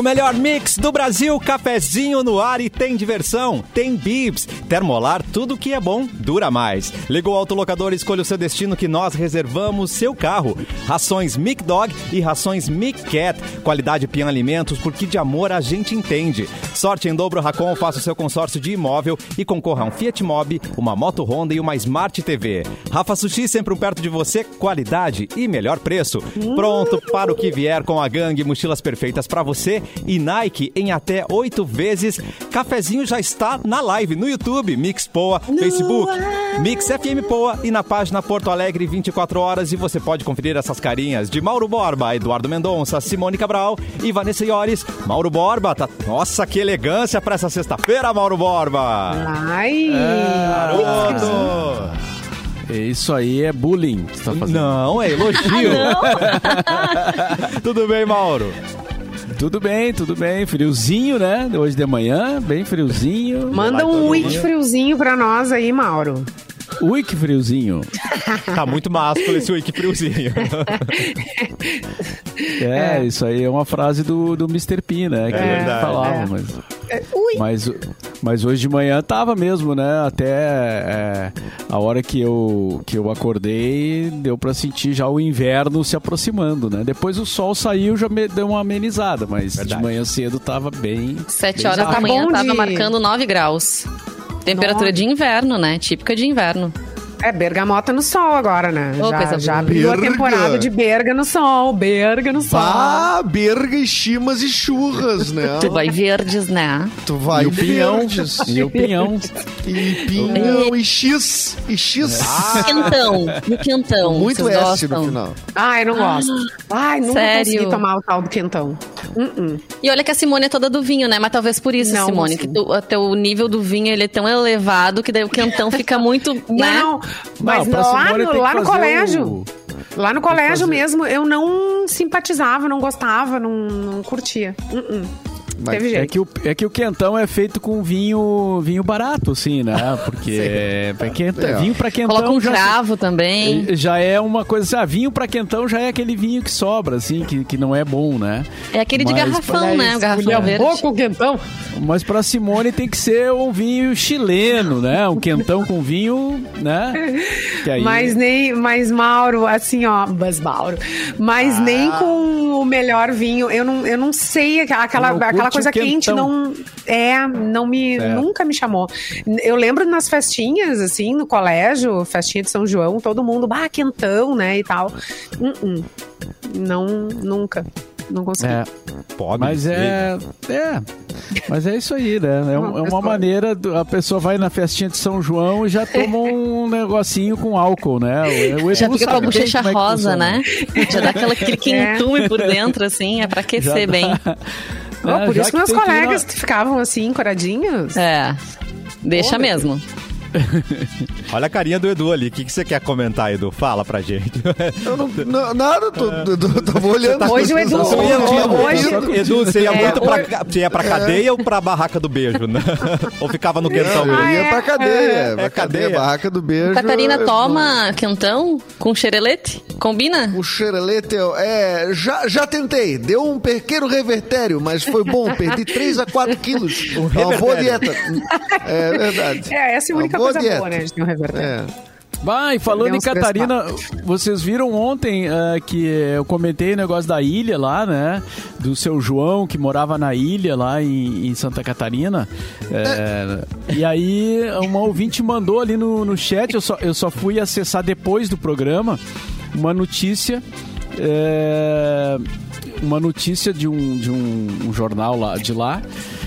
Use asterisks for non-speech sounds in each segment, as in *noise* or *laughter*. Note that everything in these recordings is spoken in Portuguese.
O melhor mix do Brasil, cafezinho no ar e tem diversão. Tem bibs, termolar, tudo que é bom dura mais. Ligou o autolocador, escolha o seu destino que nós reservamos seu carro. Rações Mic Dog e rações Mic Cat. Qualidade Pian Alimentos, porque de amor a gente entende. Sorte em dobro Racon, faça o seu consórcio de imóvel e concorra a um Fiat Mobi, uma moto Honda e uma Smart TV. Rafa Sushi, sempre um perto de você, qualidade e melhor preço. Pronto para o que vier com a gangue, mochilas perfeitas para você e Nike em até oito vezes. Cafezinho já está na live no YouTube, Mix Poa, Facebook, Mix FM Poa e na página Porto Alegre 24 horas. E você pode conferir essas carinhas de Mauro Borba, Eduardo Mendonça, Simone Cabral e Vanessa Iores. Mauro Borba, tá... nossa, que elegância para essa sexta-feira, Mauro Borba! Ai! Garoto! É, Isso aí é bullying que você tá fazendo. Não, é elogio. *laughs* Tudo bem, Mauro? Tudo bem, tudo bem. Friozinho, né? Hoje de manhã, bem friozinho. Manda um ui de friozinho pra nós aí, Mauro. Ui, que friozinho. Tá muito másculo esse wiki friozinho. *laughs* É, isso aí é uma frase do, do Mr. P, né? Que É verdade. falava, É. mas... Ui! Mas, mas hoje de manhã tava mesmo, né? Até é, a hora que eu, que eu acordei, deu pra sentir já o inverno se aproximando, né? Depois o sol saiu, já me deu uma amenizada, mas Verdade. de manhã cedo tava bem. Sete bem horas Tá da manhã bom tava marcando 9 graus. Temperatura Nove. de inverno, né? Típica de inverno. É bergamota no sol agora, né? Ô, já já abriu a temporada de berga no sol. Berga no sol. Vá, berga e chimas e churras, né? Tu vai verdes, né? Tu vai E o pinhão. verdes. E o pinhão. E pinhão e x. E x. Quentão. E o quentão. Muito S gostam? no final. Ai, não gosto. Ai, nunca Sério? consegui tomar o tal do quentão. Uh-uh. E olha que a Simone é toda do vinho, né? Mas talvez por isso, Não, Simone, sim. que tu, até o nível do vinho ele é tão elevado que daí o quentão fica muito, *laughs* né? Não, mas pra lá, Simone no, lá no colégio. o- Lá no colégio fazer- mesmo, eu não simpatizava, não gostava, não, não curtia. Uh-uh. Mas É que, o, é que o quentão é feito com vinho vinho barato, assim, né? *laughs* Porque é, é quenta- É. vinho pra quentão Coloca um já, cravo também. já é uma coisa assim, ah, vinho pra quentão já é aquele vinho que sobra, assim, que, que não é bom, né? É aquele de Mas garrafão, pra- né? O garrafão verde. Pouco quentão. Mas pra Simone tem que ser um vinho chileno, né? Um quentão com vinho, né? Aí... Mas nem, mas Mauro, assim, ó, mas Mauro, mas Ah. nem com o melhor vinho, eu não, eu não sei, aquela, aquela coisa quente quentão. não, é, não me, É. nunca me chamou. Eu lembro nas festinhas, assim, no colégio, festinha de São João, todo mundo, bah, quentão, né, e tal. Uh-uh. Não, nunca, não consegui. É, Pobre. mas é, é, mas é isso aí, né? É, um- é uma maneira, do- a pessoa vai na festinha de São João e já toma *laughs* um negocinho com álcool, né? O, o Já fica com a bochecha é que rosa, né? Já dá aquela, aquele *laughs* quentume por dentro, assim, é pra aquecer Já bem. dá. *laughs* Oh, por já isso que meus ir colegas na- ficavam assim, encoradinhos. É. Deixa mesmo. Olha a carinha do Edu ali. O que, que você quer comentar, Edu? Fala pra gente. Eu não, não- nada, tô, tô- tava olhando. Hoje o Edu- Hoje- Edu, você ia É, muito pra, você ia pra cadeia ou pra barraca do beijo, né? ou ficava no quentão eu ia pra cadeia. pra É, cadeia, cadeia. barraca do beijo. Catarina toma quentão com xerelete? Combina? O xerelete, é, já, já tentei. Deu um pequeno revertério, mas foi bom. Perdi 3 a 4 quilos. Um é uma boa dieta. É verdade. *laughs* É, essa é a única boa coisa dieta. boa, né, um. É. Vai, falando em Catarina, vocês viram ontem ah, que eu comentei o negócio da ilha lá, né? Do seu João, que morava na ilha lá em, em Santa Catarina. É, e aí, uma ouvinte mandou ali no, no chat, eu só, eu só fui acessar depois do programa, uma notícia. é, uma notícia de um, de um, um jornal lá, de lá,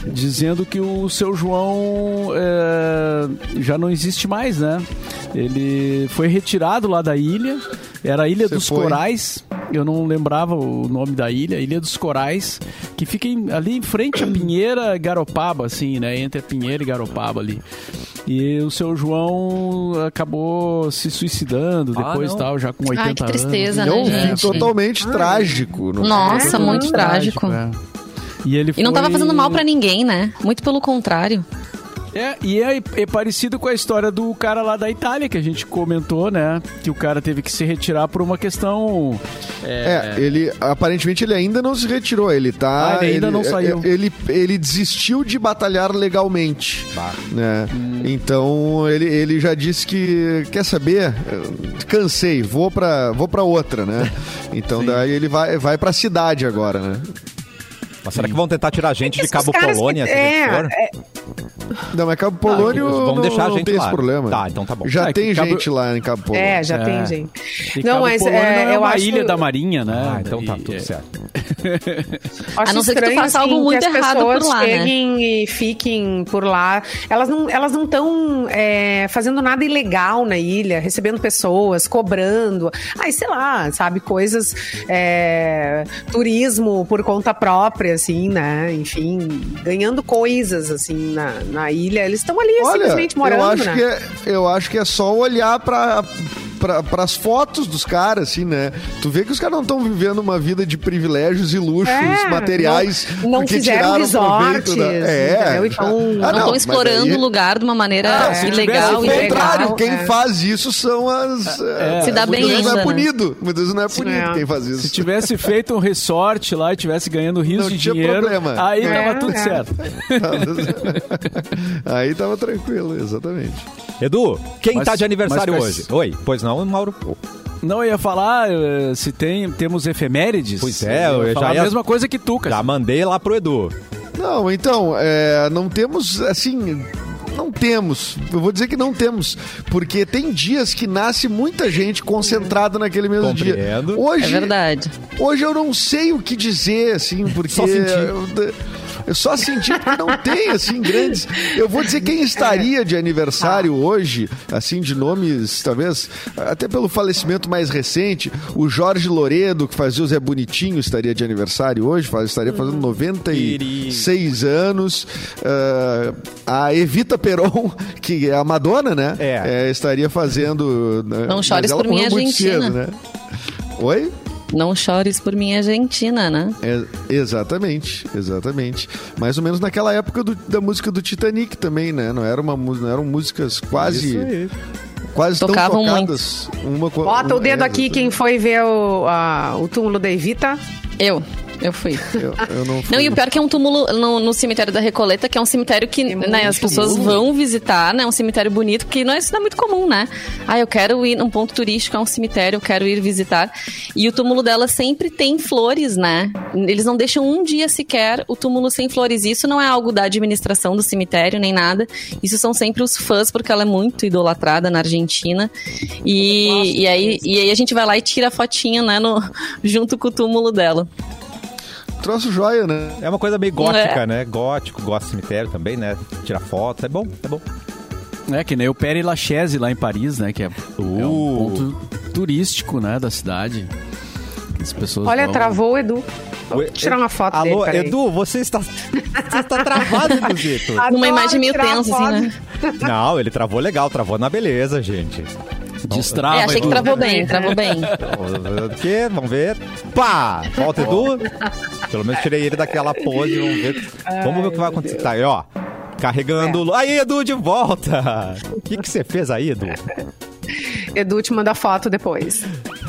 dizendo que o seu João é, já não existe mais, né? Ele foi retirado lá da ilha, era a Ilha Você dos foi? Corais, eu não lembrava o nome da ilha, Ilha dos Corais, que fica em- ali em frente a Pinheira e Garopaba, assim, né? Entre a Pinheira e Garopaba ali. E o seu João acabou se suicidando Ah, depois não. tal, já com 80 Ai, que tristeza, anos. É né, um fim gente? totalmente trágico. no Nossa, caso. muito trágico. é. E, ele E não tava foi- fazendo mal pra ninguém, né? Muito pelo contrário. É, e é, é parecido com a história do cara lá da Itália, que a gente comentou, né? Que o cara teve que se retirar por uma questão. É, ele aparentemente ele ainda não se retirou, ele tá. Ah, ele ainda não saiu. Ele, ele desistiu de batalhar legalmente. Né? Então ele, ele já disse que quer saber, cansei, vou pra, vou pra outra, né? *laughs* Então daí ele vai, vai pra cidade agora, né? Mas será que vão tentar tirar a gente de Cabo que- Polônia? se é, é, Não, mas Cabo Polônio vamos não, deixar a não gente tem lá. esse problema. Tá, então tá bom. Já É, tem Cabo- gente lá em Cabo Polônio. é, já É. tem gente. E Não, Cabo mas Polônio é, não é eu uma acho ilha da Marinha, né? Ah, então tá tudo é. certo. Acho A não ser que tu faça assim, algo muito que as errado por pessoas lá, né? cheguem e fiquem por lá. Elas não elas não estão fazendo nada ilegal na ilha, recebendo pessoas, cobrando. Ai, sei lá, sabe, coisas é, turismo por conta própria, assim, né? Enfim, ganhando coisas assim na, na ilha. Eles estão ali Olha, simplesmente morando, eu acho né? que é, eu acho que é só olhar pra para as fotos dos caras, assim, né? Tu vê que os caras não estão vivendo uma vida de privilégios e luxos É, materiais não- não porque fizeram tiraram resorts, da... É, entendeu? Então, Ah, não não, estão explorando aí- o lugar de uma maneira Ah, se ilegal tivesse e o contrário, legal. quem é. faz isso são as. é, Se dá bem muitas vezes não ainda, é né? punido. Muitas vezes não é punido É. quem faz isso. Se tivesse feito um resort lá e tivesse ganhando rios Não de tinha dinheiro, problema. aí É, tava tudo é. certo. *laughs* Aí tava tranquilo, exatamente. Edu, quem Mas- tá de aniversário mas- hoje? Oi, pois não, Mauro? Não, eu ia falar eh, se tem, temos efemérides. Pois é, eu ia já falar ia- a mesma coisa que tu, cara. Já mandei lá pro Edu. Não, então, é, não temos, assim. Não temos. Eu vou dizer que não temos. Porque tem dias que nasce muita gente concentrada naquele mesmo dia. Compreendo. É Hoje, verdade. Hoje eu não sei o que dizer, assim, porque. Só sentir. Eu, eu só senti porque não tem, assim, grandes. Eu vou dizer quem estaria de aniversário hoje, assim, de nomes, talvez, até pelo falecimento mais recente. O Jorge Loredo, que fazia o Zé Bonitinho, estaria de aniversário hoje, faz- estaria fazendo 96 anos. Ah, a Evita Peron, que é a Madonna, né? É. estaria fazendo. né, Não chores por mim, Argentina. cedo, né? Oi? Não chores por minha Argentina, né? É, exatamente, exatamente. Mais ou menos naquela época do- da música do Titanic também, né? Não, era uma, não eram músicas quase, quase tão Tocavam tocadas. Uma, co- Bota um- o dedo é, aqui quem foi ver o, a- o túmulo da Evita. Eu. Eu fui. Eu, eu não, fui. Não, e o pior é que é um túmulo no, no cemitério da Recoleta, que é um cemitério que Tem né, as pessoas vão visitar, né? É um cemitério bonito, porque não é, isso não é muito comum, né? Ah, eu quero ir num ponto turístico, é um cemitério, eu quero ir visitar. E o túmulo dela sempre tem flores, né? Eles não deixam um dia sequer o túmulo sem flores. Isso não é algo da administração do cemitério, nem nada. Isso são sempre os fãs, porque ela é muito idolatrada na Argentina. E, e, aí, e aí a gente vai lá e tira a fotinha, né? No, junto com o túmulo dela. Troço joia, né? É uma coisa meio gótica, É. né? Gótico, gosta de cemitério também, né? Tirar foto, é bom, é bom. É que nem o Père Lachaise lá em Paris, né? Que é, é um Uh. ponto turístico, né, da cidade. As pessoas Olha, vão- travou o Edu. Vou tirar uma foto Alô, dele. Edu, você está, você está travado, *laughs* Eduzito. Numa imagem meio tensa, assim, né? Não, ele travou legal, travou na beleza, gente. Destrava. É, achei que travou bem, travou bem. *laughs* O quê? Vamos ver. Pá! Volta, Edu. Pelo menos tirei ele daquela pose, vamos ver. Vamos ver o que vai acontecer. Tá aí, ó. Carregando. Aí, Edu, de volta! O que, que você fez aí, Edu? Edu te manda foto depois.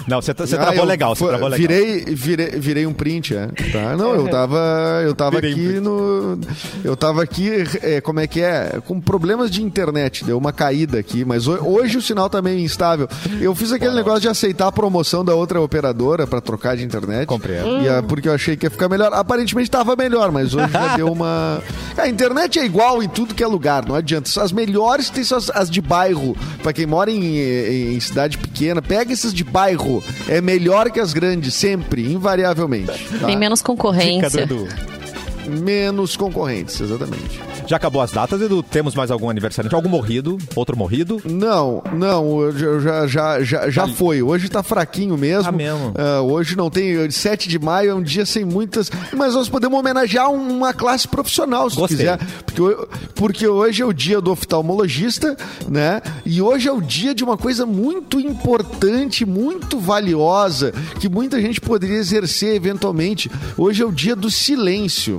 Não, você, você Ah, travou legal, você travou legal. Virei, virei, virei um print, é. Tá? Não, eu tava, eu tava Virei um aqui print. no. Eu tava aqui, é, como é que é? Com problemas de internet, deu uma caída aqui, mas ho- hoje o sinal tá meio instável. Eu fiz aquele negócio de aceitar a promoção da outra operadora pra trocar de internet. Compreendo. E, ah, porque eu achei que ia ficar melhor. Aparentemente tava melhor, mas hoje já deu uma. A *laughs* internet é igual em tudo que é lugar, não adianta. As melhores tem só as, de bairro. Pra quem mora em, em cidade pequena, pega essas de bairro. É melhor que as grandes, sempre, invariavelmente. tá? Tem menos concorrência. Menos concorrentes, exatamente. Já acabou as datas, Edu? Temos mais algum aniversariante? Algum morrido? Outro morrido? Não, não, já, já, já, já, já foi. Hoje tá fraquinho mesmo. Ah, mesmo? Ah, hoje não tem. 7 de maio é um dia sem muitas. Mas nós podemos homenagear um- uma classe profissional, se Gostei. quiser. Porque, porque hoje é o dia do oftalmologista, né? E hoje é o dia de uma coisa muito importante, muito valiosa, que muita gente poderia exercer eventualmente. Hoje é o dia do silêncio.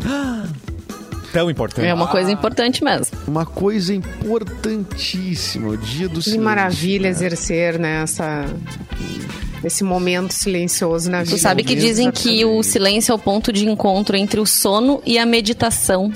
Tão importante. É uma coisa importante mesmo. Uma coisa importantíssima, o dia do Que silêncio. maravilha exercer, né, essa, esse momento silencioso na vida. Tu sabe que dizem que o silêncio é o ponto de encontro entre o sono e a meditação.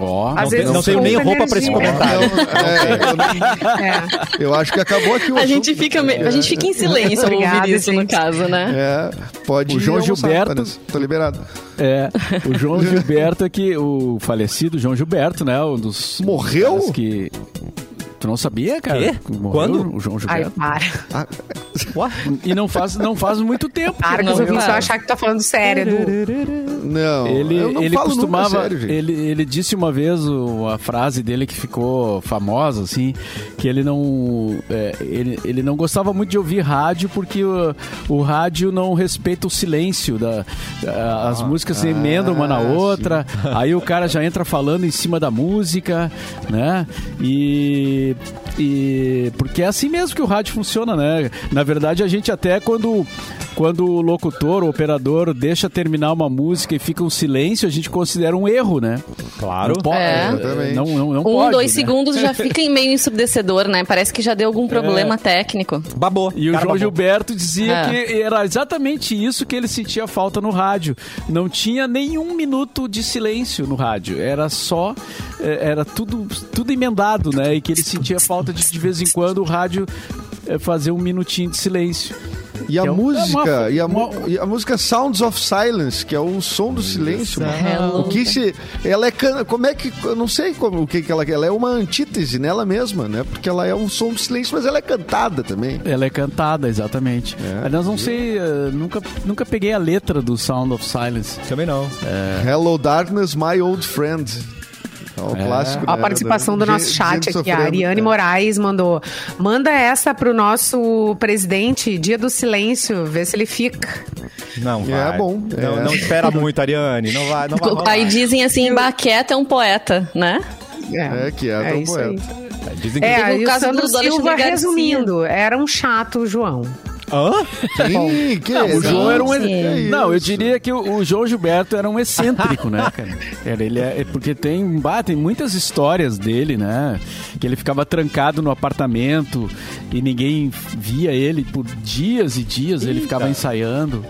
Ó, Às Não, vezes não tenho nem roupa pra esse comentário. É, eu, não- É. eu acho que acabou aqui o A assunto. gente fica, a gente fica em silêncio ao ouvir isso, no gente. caso, né? É, pode O João Gilberto-. Tô liberado. É, o João Gilberto é que o falecido João Gilberto, né, um dos Morreu? que Tu não sabia, cara? Quê? Morreu Quando? O João Ai, Gilberto. para. Ah, E não faz, não faz muito tempo. Para que ele os ouvintes vão achar que tá falando sério, Edu. não, Ele, eu não ele falo costumava. nunca sério, ele, ele disse uma vez o- a frase dele que ficou famosa, assim, que ele não. é, ele, ele não gostava muito de ouvir rádio porque o, o rádio não respeita o silêncio. Da, da- as músicas se emendam uma na ah, outra, aí o cara já entra falando em cima da música, né? E. E porque é assim mesmo que o rádio funciona, né? Na verdade, a gente até quando, quando o locutor, o operador, deixa terminar uma música e fica um silêncio, a gente considera um erro, né? Claro. Não pode, É. Exatamente. não, não, não Um, pode, dois né? segundos já *laughs* fica em meio ensurdecedor, né? Parece que já deu algum problema técnico. Babou. E o Cara, João babou. Gilberto dizia É. que era exatamente isso que ele sentia falta no rádio. Não tinha nenhum minuto de silêncio no rádio. Era só. eh, Era tudo, tudo emendado, né? E que ele sentia falta de, de vez em quando, o rádio eh, fazer um minutinho de silêncio. E a é um- música, é uma- e, a, uma- e a música Sounds of Silence, que é o som do silêncio. Hello. O que se ela é can- como é que eu não sei como o que que ela ela é uma antítese nela mesma, né? Porque ela é um som do silêncio, mas ela é cantada também. Ela é cantada, exatamente. É. Aliás, não sei, eh, nunca, nunca peguei a letra do Sound of Silence. Também não. Hello Darkness, my old friend. É o clássico. Ó, a né, participação do da- nosso gente chat aqui, a sofrendo. Ariane É. Moraes mandou. Manda essa pro nosso presidente, dia do silêncio, vê se ele fica. Não É vai. bom, Não, é. não espera muito, Ariane. Não vai, não vai rolar. Aí dizem assim, Baqueta é um poeta, né? É, que é, tão isso poeta. aí. Dizem que... É, o e o caso Sandro do Silva, resumindo, era um chato, João. Hã? Quem? Que Não, o João era um. É Não, eu diria que o, o João Gilberto era um excêntrico, né, cara? Era, ele é, é porque tem, bah, tem muitas histórias dele, né? Que ele ficava trancado no apartamento e ninguém via ele por dias e dias, ele ficava ensaiando.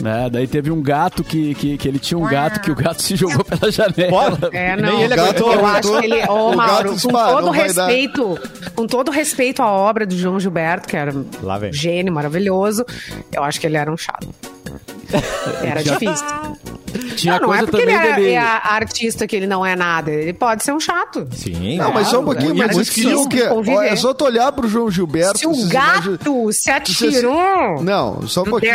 Né? Daí teve um gato que, que, que ele tinha um gato que o gato se jogou pela janela. É, Nem não. ele gato aguentou. Eu acho que ele, ô O Mauro, gato com disse, "Pá, todo não vai dar." respeito, com todo respeito à obra do João Gilberto, que era um gênio maravilhoso, eu acho que ele era um chato. *laughs* Era difícil. Tinha não, não é coisa porque ele é, dele. é artista que ele não é nada. Ele pode ser um chato. Sim. Não, mas só um pouquinho, é mas queriam que. Ó, é só tu olhar pro João Gilberto. Se o gato se Vocês- atirou Não, só um pouquinho.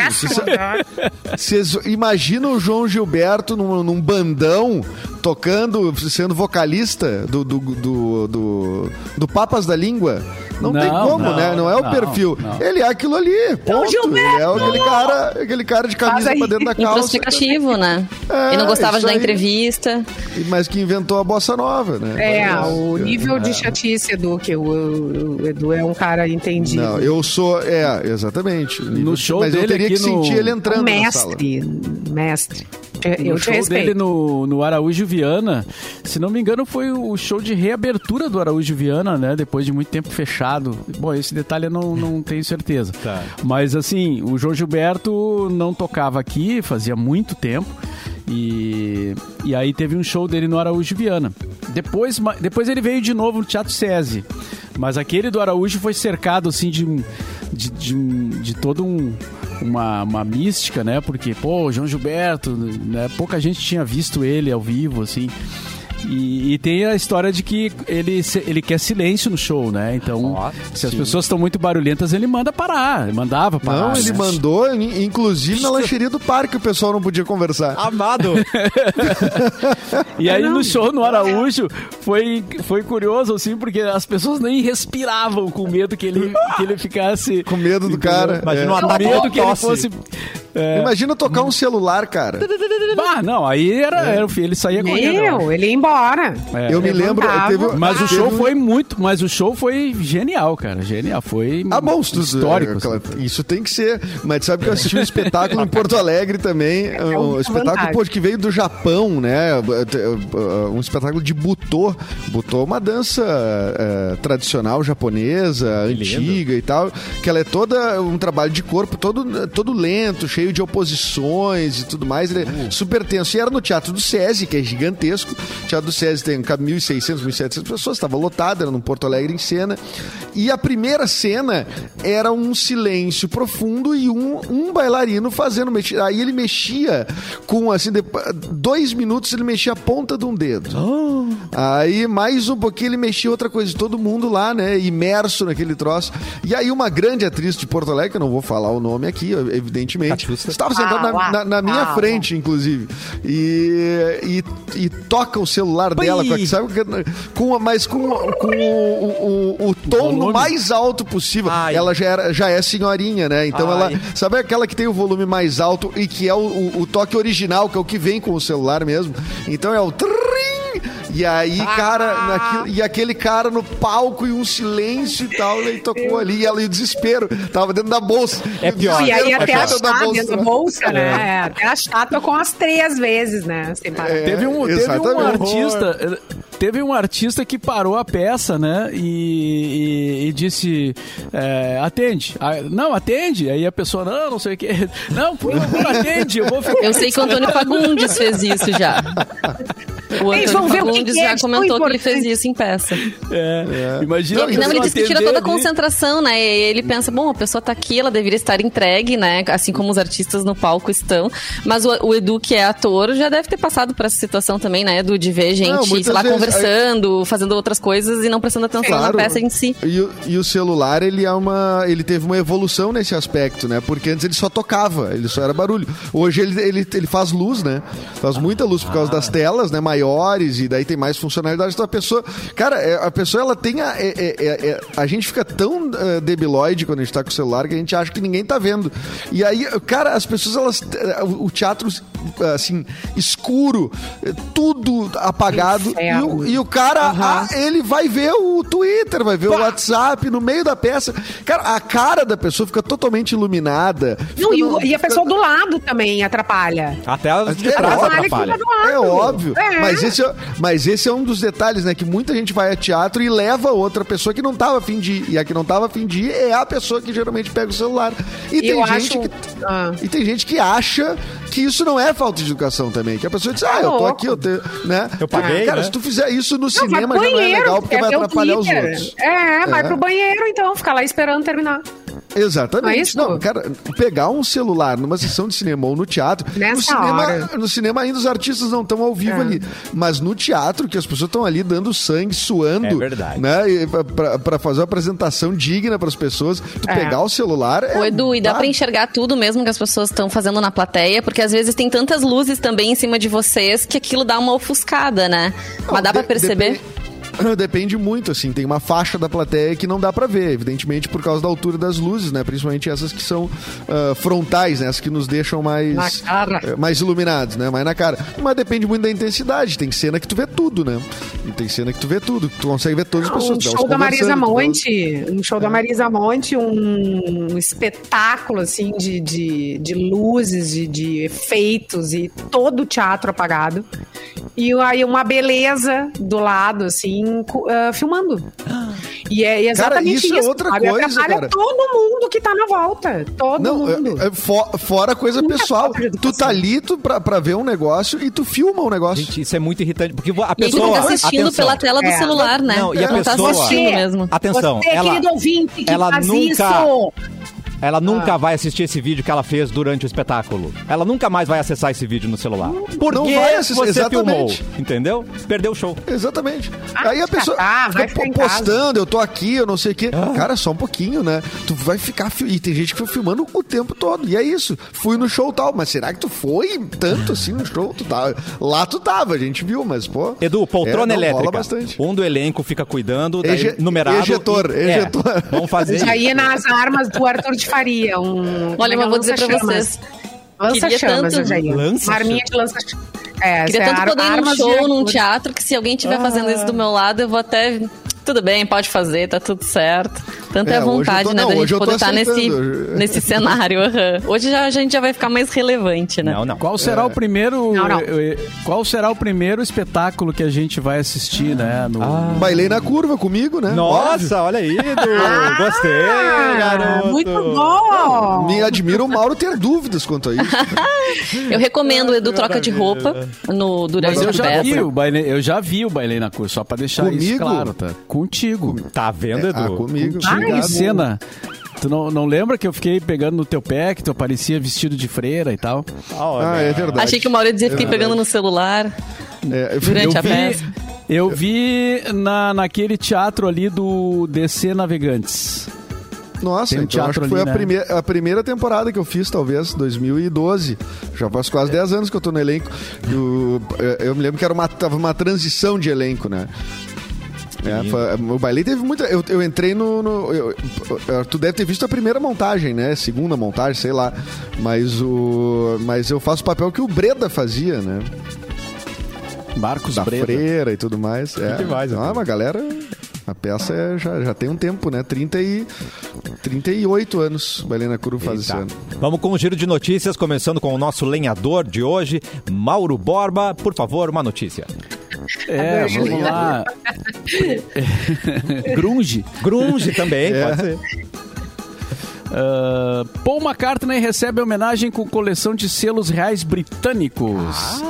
Vocês- *laughs* imaginam o João Gilberto num, num bandão, tocando, sendo vocalista do, do, do, do, do Papas da Língua? Não, tem Não, como, não, né? Não é o não, perfil. não. Ele é aquilo ali, ponto. Ele é aquele cara, aquele cara de camisa pra dentro da calça. Introspectivo, né? É, e não gostava de dar aí. entrevista. Mas que inventou a bossa nova, né? É, Mas, o é. nível de chatice, Edu, que o, o- o Edu é um cara entendido. Não, eu sou. É, exatamente. No show Mas eu dele teria aqui que no- sentir ele entrando na sala. mestre, mestre. no Eu te show respeito. dele no, no Araújo Viana, se não me engano, foi o show de reabertura do Araújo Viana, né? Depois de muito tempo fechado. Bom, esse detalhe eu não, não tenho certeza. *laughs* Tá. Mas assim, o João Gilberto não tocava aqui, fazia muito tempo. E, e aí teve um show dele no Araújo Viana. Depois, depois ele veio de novo no Teatro SESI. Mas aquele do Araújo foi cercado assim de, de, de, de todo um. Uma, uma mística, né? Porque, pô, o João Gilberto, né? pouca gente tinha visto ele ao vivo, assim. E, e tem a história de que ele, ele quer silêncio no show, né? Então, se as pessoas estão muito barulhentas, ele manda parar. Ele mandava parar. Não, ele né? mandou, in- inclusive na lancheria do parque, o pessoal não podia conversar. Amado. *laughs* E aí no show no Araújo foi, foi curioso, assim, porque as pessoas nem respiravam com medo que ele, que ele ficasse. Com medo do cara. Imagina é. um Com ataque medo que ele tosse. Fosse. Imagina tocar um celular, cara. Ah, não, aí era, era o filho, ele saía correndo. Meu, ele ia embora. É. Eu me lembro. Teve, Mas o show foi muito, mas o show foi genial, cara, genial, foi Ah, bom, se tu- histórico. é, assim. claro, Isso tem que ser. Mas sabe que eu assisti um espetáculo em Porto Alegre também. Um espetáculo pô, que veio do Japão, né? Um espetáculo de butô. Butô é uma dança tradicional japonesa, antiga e tal. Que ela é toda um trabalho de corpo todo, todo lento, cheio de oposições e tudo mais. Ele é super tenso. E era no Teatro do SESI, que é gigantesco. O Teatro do SESI tem 1.600, 1.700 pessoas. Estava lotado, era no Porto Alegre em cena. E a primeira cena era um silêncio profundo e um, um bailarino fazendo. Aí ele mexia com, assim, dois minutos ele mexia a ponta de um dedo. Aí mais um pouquinho ele mexia outra coisa. Todo mundo lá, né, imerso naquele troço. E aí uma grande atriz de Porto Alegre, que eu não vou falar o nome aqui, evidentemente. Estava sentada na, Ah, na- na minha ah, frente, inclusive. E, e, e toca o celular dela, com, a- sabe, com, a- mas com, com o, o, o tom no volume. mais alto possível. Ai. Ela já, era, já é senhorinha, né? Então Ai. ela. Sabe aquela que tem o volume mais alto e que é o, o- o toque original, que é o que vem com o celular mesmo? Então é o. trim, E aí, cara, naquilo- e aquele cara no palco e um silêncio e tal, ele tocou ali, e ela e o desespero, tava dentro da bolsa. É E pior. E aí até pra a dentro da chata bolsa, dentro da né? bolsa, né? É, Até a chata com as três vezes, né? Sem parar. É. Teve um, teve um artista, teve um artista que parou a peça, né? E, e- e disse, é, atende. Ah, não, atende. Aí a pessoa, não, não sei o quê. Não, por favor, atende. Eu vou ficar. Eu sei que o Antônio Fagundes fez isso já. *laughs* O Eles vão ver o que que é já comentou que ele fez isso em peça. É, Imagina. a Não, ele disse que tira toda a concentração, né? E ele pensa, bom, a pessoa tá aqui, ela deveria estar entregue, né? Assim como os artistas no palco estão. Mas o, o Edu, que é ator, já deve ter passado por essa situação também, né, Edu? De ver gente, Não, sei lá, vezes, conversando, fazendo outras coisas e não prestando atenção Claro. na peça em si. E, o- e o celular, ele é uma. Ele teve uma evolução nesse aspecto, né? Porque antes ele só tocava, ele só era barulho. Hoje ele, ele, ele faz luz, né? Faz muita luz por causa das telas, né? Maiores, e daí tem mais funcionalidades. Então a pessoa. Cara, é, a pessoa ela tem a. é- é- é- é- a gente fica tão eh, debilóide quando a gente tá com o celular que a gente acha que ninguém tá vendo. E aí, cara, as pessoas, elas. O teatro, assim, escuro, tudo apagado. E o, e o cara, ah, ele vai ver o Twitter, vai ver o WhatsApp no meio da peça. Cara, a cara da pessoa fica totalmente iluminada. Não, Fica e, no- o- e a fica- pessoa do lado também atrapalha. Até as de É trás atrapalha. do lado. É óbvio. É. Mas, esse é, mas esse é um dos detalhes, né? Que muita gente vai a teatro e leva outra pessoa que não tava afim de ir. E a que não tava afim de ir é a pessoa que geralmente pega o celular. E tem Eu gente acho- que. Ah. E tem gente que acha que isso não é falta de educação também. Que a pessoa diz, ah, eu tô louco. aqui, eu tenho. Né? Eu paguei, Cara, né? se tu fizer isso no Não, cinema já não é legal porque quer vai atrapalhar os outros. É, vai É. pro banheiro então, ficar lá esperando terminar. Exatamente. Não é isso? Não, cara, pegar um celular numa sessão de cinema ou no teatro. Nessa no cinema, hora. no cinema ainda os artistas não estão ao vivo É. ali. Mas no teatro, que as pessoas estão ali dando sangue, suando. É verdade. Né? pra- Pra, pra fazer uma apresentação digna pras pessoas. Tu É. pegar o celular. É, Ô, Edu, e dá ah, pra enxergar tudo mesmo que as pessoas estão fazendo na plateia, porque às vezes tem tantas luzes também em cima de vocês que aquilo dá uma ofuscada, né? não, Mas dá pra de- perceber? Depende, *clears throat* depende muito, assim. Tem uma faixa da plateia que não dá pra ver, evidentemente, por causa da altura das luzes, né? Principalmente essas que são ah, frontais, né? As que nos deixam mais. Eh, mais iluminados, né? Mais na cara. Mas depende muito da intensidade. Tem cena que tu vê tudo, né? E tem cena que tu vê tudo. Tu consegue ver todas as pessoas. Um show da Marisa Monte, um show da Marisa Monte, um espetáculo assim de, de, de luzes, de, de efeitos e todo o teatro apagado. E aí uma beleza do lado, assim, cu- ah, filmando. E é exatamente isso é outra sabe? coisa, Atrapalha cara. todo mundo que tá na volta. Todo Não, mundo. é- é fo- fora coisa Muita pessoal. falta de Tu tá ali tu, pra, pra ver um negócio e tu filma um negócio. Gente, isso é muito irritante, porque a E aí tu pessoa... fica assistindo atenção, pela tela do É. celular, né? Não, e a tá pessoa- assistindo mesmo. Atenção, Você, ela, querido ouvinte, que ela faz nunca- isso. Ela nunca Ah. vai assistir esse vídeo que ela fez durante o espetáculo. Ela nunca mais vai acessar esse vídeo no celular. Porque não vai acessar, você exatamente. filmou, entendeu? Perdeu o show. Exatamente. Ah, Aí a pessoa catar, vai fica postando, eu tô aqui, eu não sei o quê. Ah. Cara, só um pouquinho, né? Tu vai ficar. fi- E tem gente que foi filmando o tempo todo. E é isso. Fui no show tal. Mas será que tu foi tanto assim no show? Tu tava... Lá tu tava, a gente viu, mas, pô. Edu, poltrona é, não, elétrica. bastante. Um do elenco fica cuidando, daí Ege- numerado. ejetor, e- é, ejetor. vamos fazer Já ia nas armas do Arthur de Faria. Um, como é Olha, é mas o vou dizer pra vocês. Lança-chamas, tanto- Jair. Lança-chamas. Uma arminha de lança-chamas. É, Queria é tanto poder ir num show, num teatro, que se alguém estiver fazendo isso do meu lado, eu vou até. Tudo bem, pode fazer, tá tudo certo. Tanto é, É, a vontade, tô- né, não, da gente poder estar nesse, aceitando. nesse *laughs* cenário. aham. Hoje já, a gente já vai ficar mais relevante, né? Não, não. Qual será o primeiro. Não, não. eh, eh, Qual será o primeiro espetáculo que a gente vai assistir, né? No, Bailei na curva comigo, né? Nossa, olha aí, Edu. Gostei, Ah, garoto. muito bom! Me admira o Mauro ter dúvidas quanto a isso. *laughs* Eu recomendo o Edu troca de roupa no, durante Mas eu a já, vi o baile, eu já vi o baile na cor, só pra deixar isso Comigo? claro, tá? Contigo. Tá vendo, Edu? Ah, comigo. Contigo em cena. Tu não, não lembra que eu fiquei pegando no teu pé, que tu aparecia vestido de freira e tal? Olha. Ah, é verdade. Achei que o Mauro ia dizer fiquei pegando no celular É, eu- durante eu a vi, festa. eu vi na, naquele teatro ali do DC Navegantes. Nossa, um então acho teatro que foi ali, a, né? primeira, a primeira temporada que eu fiz, talvez, 2012. Já faz quase 10 anos que eu tô no elenco. Eu, eu me lembro que era uma, tava uma transição de elenco, né? É, foi- o baile teve muita. Eu, eu entrei no. no- eu- eu- tu deve ter visto a primeira montagem, né? Segunda montagem, sei lá. Mas o. Mas eu faço o papel que o Breda fazia, né? Marcos da Breda. freira e tudo mais. É. demais, ah, Antônio. uma galera. A peça é- já, já tem um tempo, né? 30 e, 38 anos. Bailena Curu faz esse ano. Vamos com um giro de notícias, começando com o nosso lenhador de hoje, Mauro Borba. Por favor, uma notícia. É, vamos lá. *laughs* Grunge. Grunge também, É. pode ser. Ah, Paul McCartney recebe homenagem com coleção de selos reais britânicos.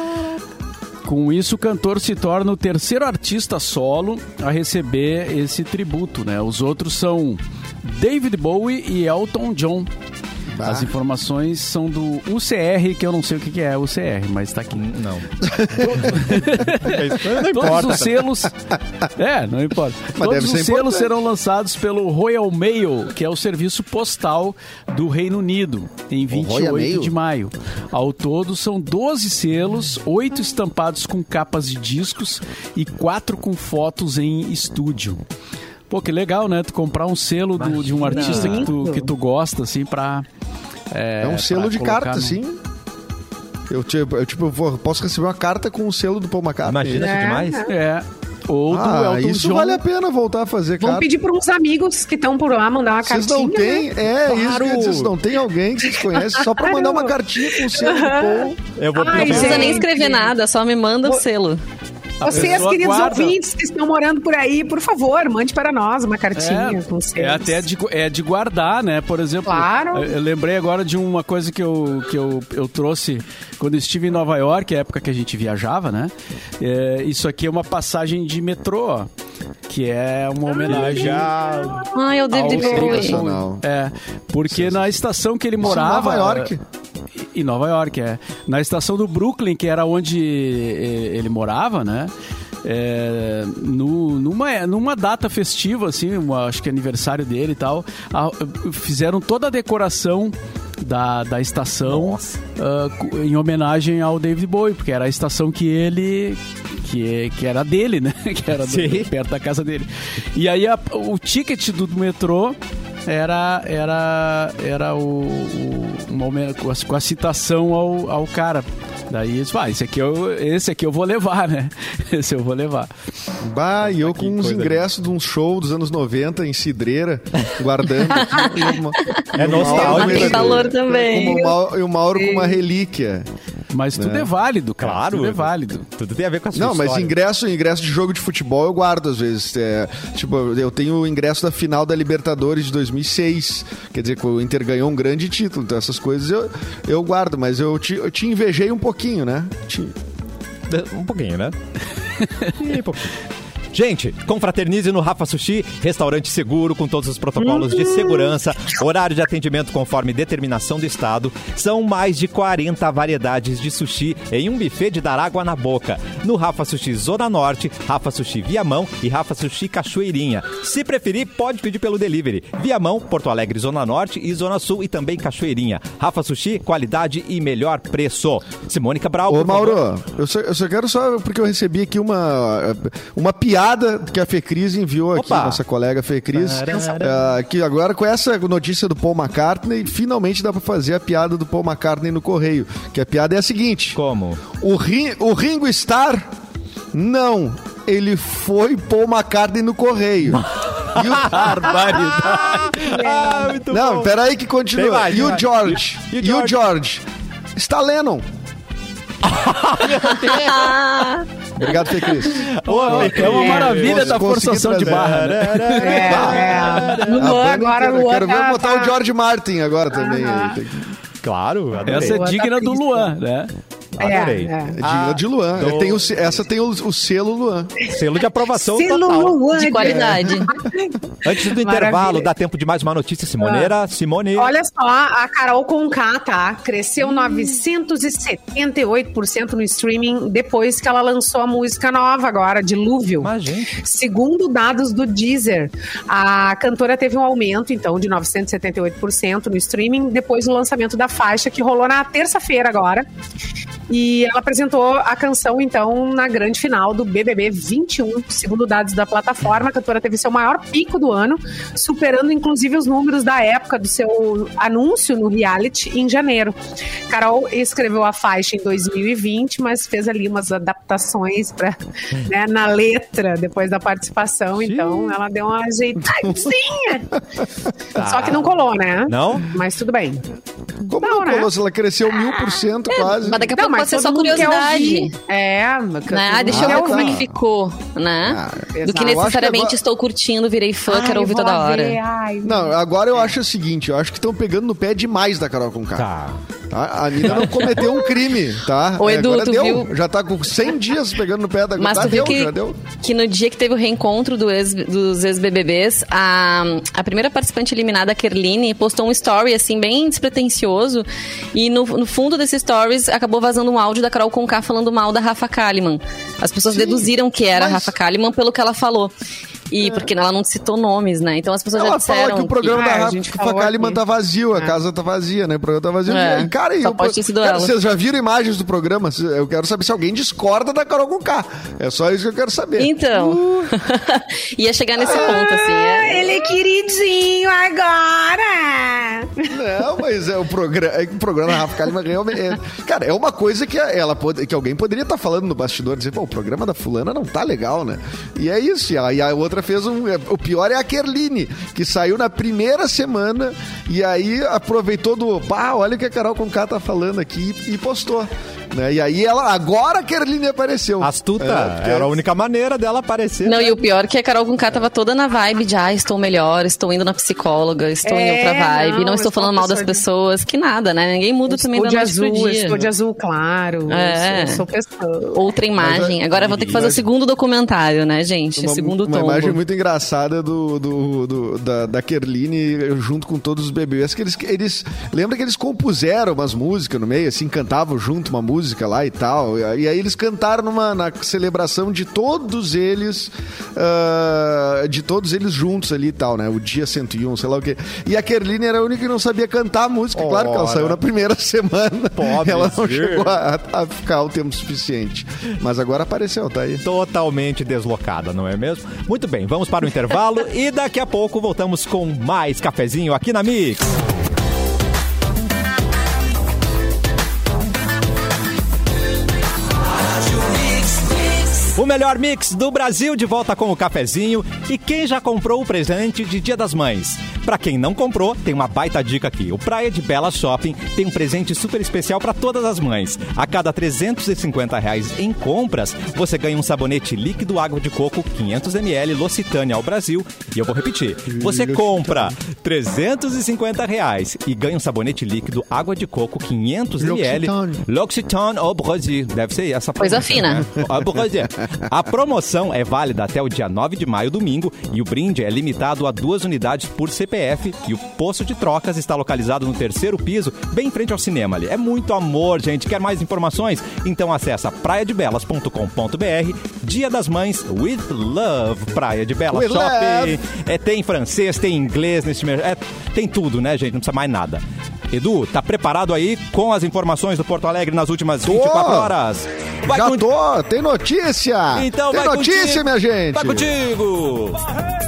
Com isso, o cantor se torna o terceiro artista solo a receber esse tributo, né? Os outros são David Bowie e Elton John. Bah. As informações são do UCR, que eu não sei o que é UCR, mas tá aqui. Não. *laughs* não Todos importa. os selos. É, não importa. Mas Todos os selos importante. serão lançados pelo Royal Mail, que é o serviço postal do Reino Unido, em Royal 28 Mail? de maio. Ao todo, são 12 selos, 8 estampados com capas de discos e 4 com fotos em estúdio. Pô, que legal, né? Tu comprar um selo do- de um artista que tu, que tu gosta, assim, pra. É, um pra selo de carta, no- sim. Eu, tipo, eu, tipo, vou- posso receber uma carta com o selo do Paul McCartney. Imagina que É. demais. É. Ou do Ah, Elton isso John. vale a pena voltar a fazer Vamos carta. pedir para uns amigos que estão por lá mandar uma Vocês cartinha. não têm, né? é isso que eu ia dizer, Claro. vocês não tem alguém que vocês conhecem só pra mandar uma cartinha com o selo do Paul. Eu vou Ai, Não precisa nem escrever nada, só me manda o selo. Vocês, queridos guarda. ouvintes que estão morando por aí, por favor, mande para nós uma cartinha com É, selos. é até de, é de guardar, né? Por exemplo, Claro. eu, eu lembrei agora de uma coisa que, eu, que eu, eu trouxe quando eu estive em Nova York, a época que a gente viajava, né? É, isso aqui é uma passagem de metrô, ó, que é uma homenagem. Ai, é o David Ao Bowie. Sensacional. É, porque na estação que ele Isso em morava. Nova York. Em Nova York, é. Na estação do Brooklyn, que era onde eh, ele morava, né? É, no- numa, numa data festiva, assim, uma- acho que aniversário dele e tal, a- fizeram toda a decoração da, da estação cu- em homenagem ao David Bowie, porque era a estação que ele. Que, que era dele, né? *laughs* Que era do- perto da casa dele. E aí a- o ticket do metrô era era era o, o- uma com a, citação ao, ao cara. Daí eles ah, esse aqui eu esse aqui eu vou levar, né? *laughs* Esse eu vou levar. Bah, e eu com uns ingressos de um show dos anos 90 em Cidreira, guardando. *laughs* aqui, uma- É nostálgico. também. o Mauro- E o Mauro com uma relíquia. Mas tudo É. é válido, cara. Claro. Tudo é válido. Tudo tem a ver com a sua Não, mas história. ingresso, ingresso de jogo de futebol eu guardo às vezes. É, tipo, eu tenho o ingresso da final da Libertadores de 2006. Quer dizer que o Inter ganhou um grande título. Então essas coisas eu, eu guardo, mas eu te, eu te invejei um pouquinho, né? Te- Um pouquinho, né? E *laughs* pouquinho. Gente, confraternize no Rafa Sushi, restaurante seguro com todos os protocolos de segurança, horário de atendimento conforme determinação do Estado. São mais de 40 variedades de sushi em um buffet de dar água na boca. No Rafa Sushi Zona Norte, Rafa Sushi Viamão e Rafa Sushi Cachoeirinha. Se preferir, pode pedir pelo delivery. Viamão, Porto Alegre, Zona Norte e Zona Sul e também Cachoeirinha. Rafa Sushi, qualidade e melhor preço. Simone Cabral, Ô. Mauro, eu só, eu só quero só, porque eu recebi aqui uma, uma piada piada que a Fecris enviou aqui, Opa. nossa colega Fecris. ah, que agora, com essa notícia do Paul McCartney, finalmente dá pra fazer a piada do Paul McCartney no correio. Que a piada é a seguinte: Como? o, Ri- o Ringo Starr, não. Ele foi Paul McCartney no correio. E o- *laughs* Ah, muito Não, bom. peraí que continua. Mais, e o. George? E o E o George? Está Lennon. *laughs* *laughs* Obrigado, Fê Cris. É uma maravilha da forçação de barra, né? É, é. A Luan, agora Luan Quero ver tá- botar o tá- George Martin agora também. Que- Claro, adorei. Essa é digna do. Luan, né? Adorei. É, é. É digna de Luan. do- Tem o essa tem o, o selo Luan. Selo de aprovação Selo total. Luan. De qualidade. Antes do Maravilha. intervalo, dá tempo de mais uma notícia, Simoneira. Simone. Olha só, a Carol Conká, tá? Cresceu 978% no streaming depois que ela lançou a música nova agora, Dilúvio. Gente. Segundo dados do Deezer, a cantora teve um aumento, então, de 978% no streaming depois do lançamento da faixa, que rolou na terça-feira agora. E ela apresentou a canção, então, na grande final do BBB 21. Segundo dados da plataforma, a cantora teve seu maior pico do ano, superando inclusive os números da época do seu anúncio no reality em janeiro. Carol escreveu a faixa em 2020, mas fez ali umas adaptações pra, né, na letra depois da participação, então ela deu uma ajeitadinha. *laughs* Só que não colou, né? Não? Mas tudo bem. Como Não, não, né? colou? Se ela cresceu mil por cento quase. Mas daqui a Não, pouco pode ser só curiosidade. É, Né? Ah, deixa eu ver como é que ficou, né? Ah, Do que acho que necessariamente agora- estou curtindo, virei fã, Ai, quero ouvir toda hora. ai. Não, agora eu acho o seguinte, eu acho que estão pegando no pé demais da Carol Conká. Tá. Tá? A Nina não cometeu um crime, tá? Ô, É, Edu, agora deu. viu? Já tá com 100 dias pegando no pé da Mas tá, tu viu deu, que, já deu. que no dia que teve o reencontro do ex- dos ex-BBBs, a, a primeira participante eliminada, a Kerline, postou um story, assim, bem despretensioso. E no, no fundo desse stories, acabou vazando um áudio da Carol Conká falando mal da Rafa Kalimann. As pessoas Sim, deduziram que era a mas- Rafa Kalimann pelo que ela falou. E porque ela não citou nomes, né? Então as pessoas já Ela disseram fala que o programa que- da Ah, a Rafa gente falou Kalimann aqui. tá vazio, a É. casa tá vazia, né? O programa tá vazio. É, E, cara, só eu- pode ter sido cara, ela. vocês já viram imagens do programa? Eu quero saber se alguém discorda da Carol Conká. É só isso que eu quero saber. Então, *laughs* ia chegar nesse ponto, assim. é- Ele é queridinho agora! Não, mas é o programa, é o programa da Rafa Kalimann realmente. é- cara, é uma coisa que ela pode- que alguém poderia estar falando no bastidor, dizer, pô, o programa da fulana não tá legal, né? E é isso. E a, e a outra fez um. é, O pior é a Kerline, que saiu na primeira semana e aí aproveitou do. Pá, olha o que a Carol Conká tá falando aqui e postou. Né? E aí ela. Agora a Kerline apareceu. Astuta. É, porque- Era a única maneira dela aparecer. Não, e o pior é que a Carol Conká tava toda na vibe de, ah, estou melhor, estou indo na psicóloga, estou É, em outra vibe, não, não, estou eu falando mal das de- pessoas, que nada, né? Ninguém muda também da de noite pro azul, dia. estou de azul claro. É. Eu sou, eu sou pessoa. Outra imagem. Agora vou ter que fazer o mas- segundo documentário, né, gente? Uma, segundo uma tombo. Imagem muito engraçada do, do, do- da, da Kerline junto com todos os bebês. Que eles, eles, lembra que eles compuseram umas músicas no meio, assim, cantavam junto uma música lá e tal. E aí eles cantaram numa, na celebração de todos eles, ah, de todos eles juntos ali e tal, né? O dia 101, sei lá o quê. E a Kerline era a única que não sabia cantar a música. Claro que ela Ora. saiu na primeira *laughs* semana. Pobre ela não ser. chegou a, a ficar o tempo suficiente. Mas agora apareceu, tá aí. Totalmente deslocada, não é mesmo? Muito bem, vamos para o intervalo e daqui a pouco voltamos com mais cafezinho aqui na Mix. O melhor mix do Brasil de volta com o cafezinho. E quem já comprou o presente de Dia das Mães? Pra quem não comprou, tem uma baita dica aqui. O Praia de Bela Shopping tem um presente super especial para todas as mães. A cada 350 reais em compras, você ganha um sabonete líquido água de coco 500ml L'Occitânia ao Brasil. E eu vou repetir. Você compra 350 reais e ganha um sabonete líquido água de coco 500ml L'Occitânia. L'Occitane au Brasil. Deve ser essa Coisa fina. né? Brasil. *laughs* A promoção é válida até o dia 9 de maio, domingo, e o brinde é limitado a duas unidades por CPF. E o posto de trocas está localizado no terceiro piso, bem em frente ao cinema ali. É muito amor, gente. Quer mais informações? Então acessa praiadebelas.com.br. Dia das Mães with Love. Praia de Belas Shopping. love. É, tem francês, tem inglês nesse é, Tem tudo, né, gente? Não precisa mais nada. Edu, tá preparado aí com as informações do Porto Alegre nas últimas 24 horas? Vai Já com- tô, tem notícia! Então tem notícia, contigo. minha gente! Vai contigo!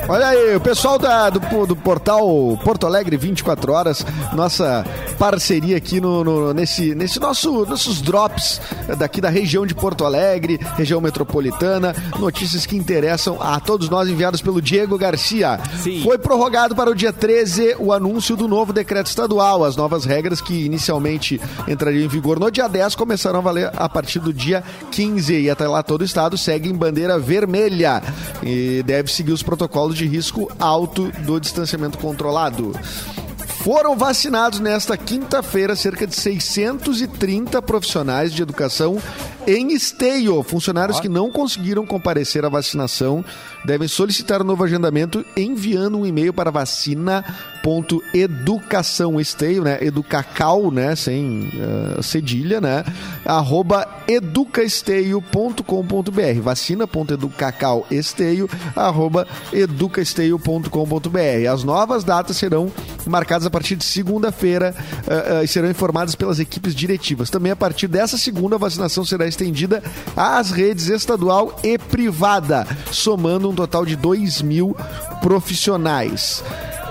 Olha aí, o pessoal da- do, do portal Porto Alegre 24 Horas, nossa parceria aqui no, no- nesse, nesse nosso nossos drops daqui da região de Porto Alegre, região metropolitana, notícias que interessam a todos nós enviadas pelo Diego Garcia. Sim. Foi prorrogado para o dia 13 o anúncio do novo decreto estadual. As novas regras que inicialmente entrariam em vigor no dia 10 começarão a valer a partir do dia 15 e até lá todo o estado segue em bandeira vermelha e deve seguir os protocolos de risco alto do distanciamento controlado. Foram vacinados nesta quinta-feira cerca de 630 profissionais de educação em esteio. Funcionários que não conseguiram comparecer à vacinação devem solicitar um novo agendamento enviando um e-mail para vacina.educação esteio, né? Educacal, né? Sem eh, cedilha, né? Arroba educaesteio.com.br vacina.educacal esteio arroba educaesteio.com.br As novas datas serão marcadas a partir de segunda-feira eh, eh, e serão informadas pelas equipes diretivas. Também a partir dessa segunda, a vacinação será estendida às redes estadual e privada, somando um total de 2 mil profissionais.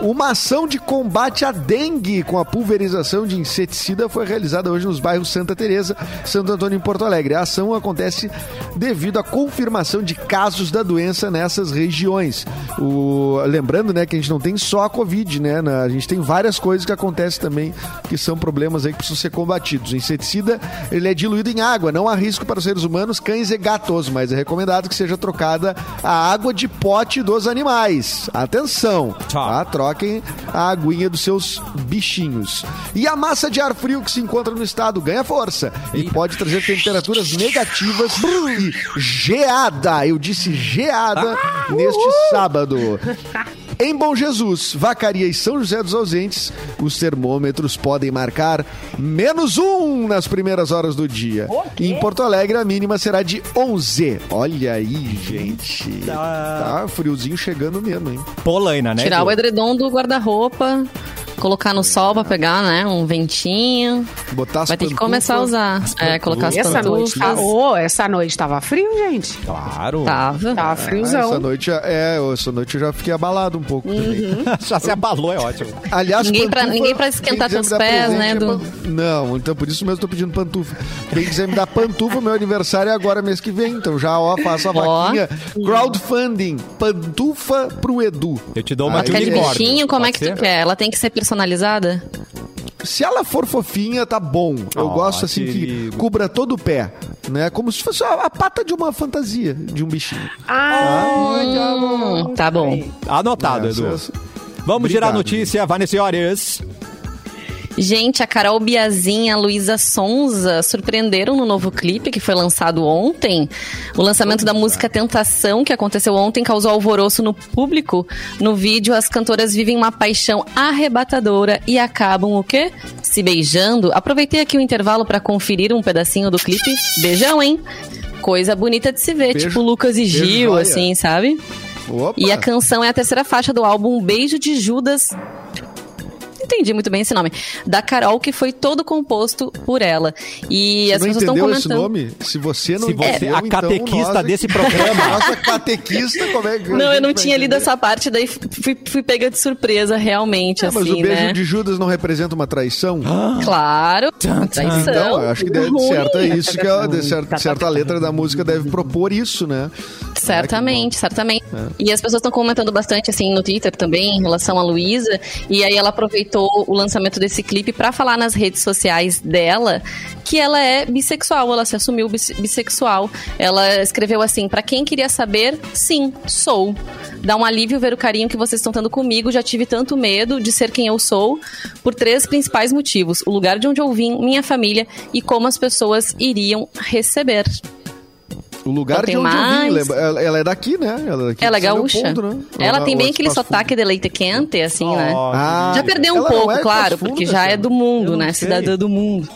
Uma ação de combate à dengue com a pulverização de inseticida foi realizada hoje nos bairros Santa Teresa, Santo Antônio e Porto Alegre. A ação acontece devido à confirmação de casos da doença nessas regiões. O- lembrando, né, que a gente não tem só a Covid, né? na- A gente tem várias coisas que acontecem também que são problemas aí que precisam ser combatidos. O inseticida, ele é diluído em água, não há risco para os seres humanos, cães e gatos, mas é recomendado que seja trocada a água de pote dos animais. Atenção, Tá. tá? Troquem a aguinha dos seus bichinhos. E a massa de ar frio que se encontra no estado ganha força e pode trazer temperaturas negativas e geada. Eu disse geada neste sábado. *laughs* Em Bom Jesus, Vacaria e São José dos Ausentes, os termômetros podem marcar menos um nas primeiras horas do dia. Em Porto Alegre, a mínima será de 11. Olha aí, gente. Tá friozinho chegando mesmo, hein? Polaina, né? Tirar o edredom do guarda-roupa, colocar no sol pra pegar, né? Um ventinho. Botar as Vai ter que começar a usar. É, colocar as Essa noite, tá, pantufas. oh, essa noite tava frio, gente. Claro. Tava. Tava Ah, essa friozão. noite, é, essa noite eu já fiquei abalado um pouco também. *laughs* Já se abalou, é ótimo. Aliás, Ninguém pra- ninguém pra esquentar teus pés, presente né, é Edu? pan- Não, então por isso mesmo eu tô pedindo pantufa. Quem quiser me dar pantufa, meu aniversário é agora mês que vem. Então já, ó, faço a Ó. vaquinha. Crowdfunding, pantufa pro Edu. Eu te dou uma Aí Quer de ele- unicórnio. bichinho? Como é Pode que tu ser? quer? Ela tem que ser personalizada? Se ela for fofinha, tá bom. Eu Ó, gosto assim querido. que cubra todo o pé, né? Como se fosse a, a pata de uma fantasia, de um bichinho. Ah, Hum, tá bom. Anotado, Essa- Edu. Vamos girar a Obrigado. notícia, Vanessa Horas. Gente, a Carol Biazinha e a Luísa Sonza surpreenderam no novo clipe que foi lançado ontem. O lançamento da música Tentação, que aconteceu ontem, causou alvoroço no público. No vídeo, as cantoras vivem uma paixão arrebatadora e acabam o quê? Se beijando. Aproveitei aqui o intervalo para conferir um pedacinho do clipe. Beijão, hein? Coisa bonita de se ver, Beijo- tipo Lucas e beijo Gil, joia. assim, sabe? Opa. E a canção é a terceira faixa do álbum Beijo de Judas. Entendi muito bem esse nome. Da Carol, que foi todo composto por ela. E Você as não pessoas estão entendeu esse comentando. nome? Se você não Se você- entendeu, a catequista então, desse programa. *laughs* Nossa catequista, como é que Não, eu não vai tinha lido essa parte, daí fui, fui pega de surpresa, realmente, É, mas assim, o beijo né? de Judas não representa uma traição? Claro, traição. Então, eu acho que deve, certo é isso que a, de certa, certa letra da música deve propor isso, né? Certamente, certamente. É. E as pessoas estão comentando bastante assim no Twitter também em relação a Luísa. E aí ela aproveitou o lançamento desse clipe pra falar nas redes sociais dela que ela é bissexual, ela se assumiu bis- bissexual. Ela escreveu assim: "Pra quem queria saber, sim, sou. Dá um alívio ver o carinho que vocês estão tendo comigo. Já tive tanto medo de ser quem eu sou por três principais motivos: o lugar de onde eu vim, minha família e como as pessoas iriam receber." O lugar Então de onde eu vim. Ela, ela é daqui, né? Ela é, daqui Ela é gaúcha. Leopoldo, né? Ela Ou- tem bem é aquele Passo Fundo? sotaque de leite quente, assim, né? Ah, Já perdeu um ela não pouco, é claro, Fundo, porque já é do mundo, né? sei. Cidadã do mundo.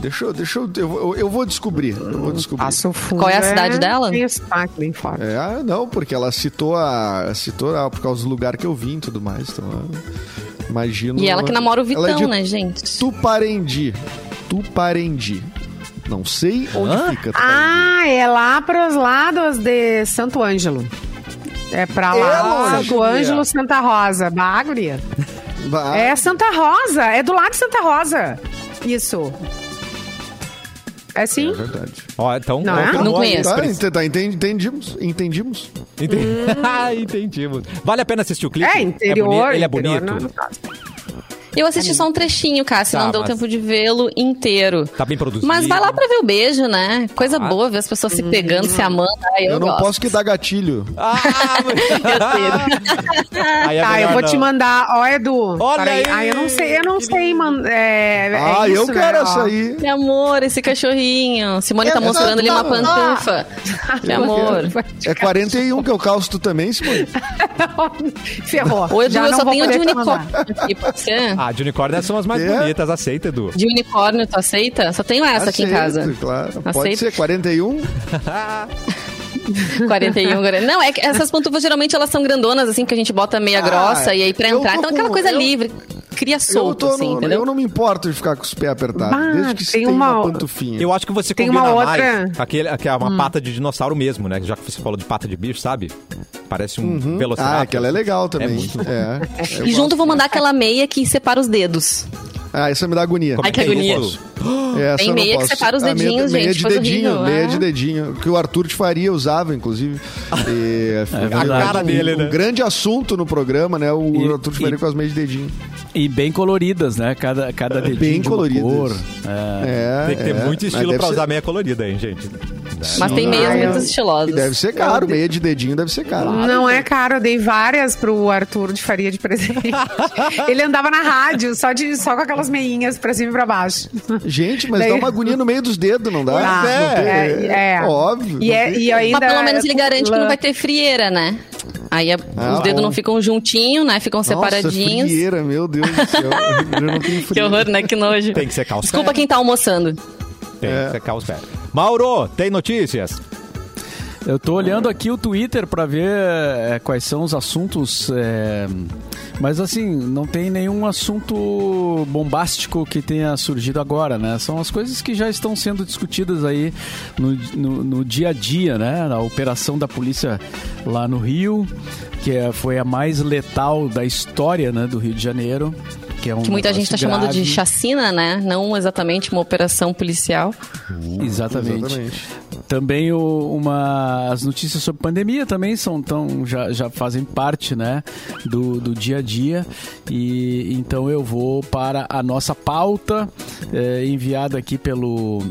Deixa eu, deixa eu, eu, vou- eu vou descobrir. Eu vou descobrir. Passo Fundo Qual é a cidade dela? Tem sotaque bem forte. É, ah, não, porque ela citou a. citou a, por causa do lugar que eu vim e tudo mais. Então, eu imagino. E ela que namora o Ela é Vitão, de né, gente? Tuparendi. Tuparendi. Não sei onde Hã? fica. tá Ah, é lá pros lados de Santo Ângelo. É pra É lá, longe, Santo. Ângelo, Santa Rosa. Vai. É Santa Rosa, é do lado de Santa Rosa. Isso. É sim? É verdade. Ó, então, Não é? Não conheço. Tá, ent- tá, entendi- entendimos. Entendimos. Entendi. *laughs* Ah, Entendimos. Vale a pena assistir o clipe? É, interior. boni- Ele é interior bonito. não- não caso. Eu assisti só um trechinho, Cássio, Tá, não deu mas- tempo de vê-lo inteiro. Tá bem produzido. Mas vai lá pra ver o beijo, né? Coisa Ah. boa ver as pessoas se pegando, se amando. Ai, eu, Eu, não gosto. posso que dar gatilho. Ah, *laughs* Aí é Tá, eu vou não. te mandar. Ó, Edu. Olha peraí. aí, Ah, eu não sei, eu não sei, mano. É, é ah, isso, eu quero né? essa aí. Que amor, esse cachorrinho. Simone tá É, mostrando ali uma tá- pantufa. Que amor. É 41 que eu calço tu também, Simone? *laughs* Ferrou. Ô, Edu, Já eu só tenho de unicórnio aqui, pode ser? Ah, de unicórnio são as mais É? bonitas. Aceita, Edu. De unicórnio, tu aceita? Só tenho essa aqui em Aceito, casa. Claro. Pode Aceito. ser 41? *laughs* 41 gra- Não, é que essas pantufas geralmente elas são grandonas, assim, que a gente bota meia Ah, grossa e aí pra eu entrar. Então aquela coisa eu- livre, cria Eu, solto, tô assim, no- entendeu? eu não me importo de ficar com os pés apertados, Bah, desde que tem uma, uma- pantufinha. Eu acho que você Tem combina uma mais outra- com aquele, que é uma pata de dinossauro mesmo, né? Já que você falou de pata de bicho, sabe? Parece um velociraptor. Ah, aquela é legal também. É muito. É, eu E junto vou mandar aquela meia que separa os dedos. Ah, essa me dá agonia. Como Ai, que é agonia. isso? Essa Tem meia que separa os A meia- dedinhos, meia gente, de dedinho, horrível, meia é. de dedinho, que o Arthur de Faria usava, inclusive. *laughs* E, É. A cara um, dele, né? um grande assunto no programa, né? O E- Arthur de Faria e- com as meias de dedinho. E bem coloridas, né? Cada, cada dedinho Bem de coloridas. cor. É. É, Tem que ter é. muito estilo pra ser- usar meia colorida, hein, gente? Mas tem meias muito E estilosas. deve ser caro, meia de dedinho deve ser caro. Não é caro, eu dei várias pro Arthur de Faria de presente. *laughs* Ele andava na rádio, só, de, só com aquelas meinhas pra cima e pra baixo. Gente, mas Daí- dá uma agonia no meio dos dedos, não dá? Pois Não é, tem- é, é. Óbvio. E, é, e ainda. Mas pelo menos ele garante que não vai ter frieira, né? Aí a- Ah, os dedos bom. não ficam juntinhos, né? Ficam Nossa, separadinhos. frieira, meu Deus do céu. *laughs* Eu não tenho Que horror, né? Que nojo. Tem que secar os Desculpa pés. quem tá almoçando. Tem É. que secar os pés. Mauro, tem notícias? Eu tô olhando aqui o Twitter pra ver é, quais são os assuntos. é, mas assim, não tem nenhum assunto bombástico que tenha surgido agora, né? São as coisas que já estão sendo discutidas aí no, no, no dia a dia, né? A operação da polícia lá no Rio, que é- foi a mais letal da história né, do Rio de Janeiro. Que, é um Que muita gente tá negócio chamando de chacina, né? Não exatamente uma operação policial. Exatamente. Exatamente. Também o- uma, as notícias sobre pandemia também são tão, já, já fazem parte né, do, do dia a dia. E então eu vou para a nossa pauta eh, enviada aqui pelo,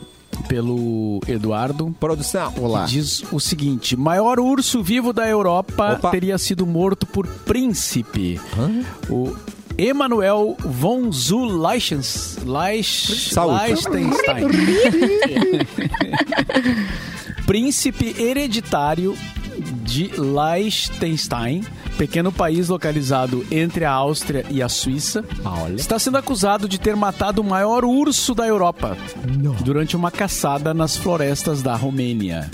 pelo Eduardo. Produção. Olá. Diz o seguinte: maior urso vivo da Europa Opa. teria sido morto por príncipe. O Emanuel von zu Leichens, Leich, Saúde. Liechtenstein. *laughs* Príncipe hereditário de Liechtenstein, pequeno país localizado entre a Áustria e a Suíça, Ah, olha. está sendo acusado de ter matado o maior urso da Europa durante uma caçada nas florestas da Romênia.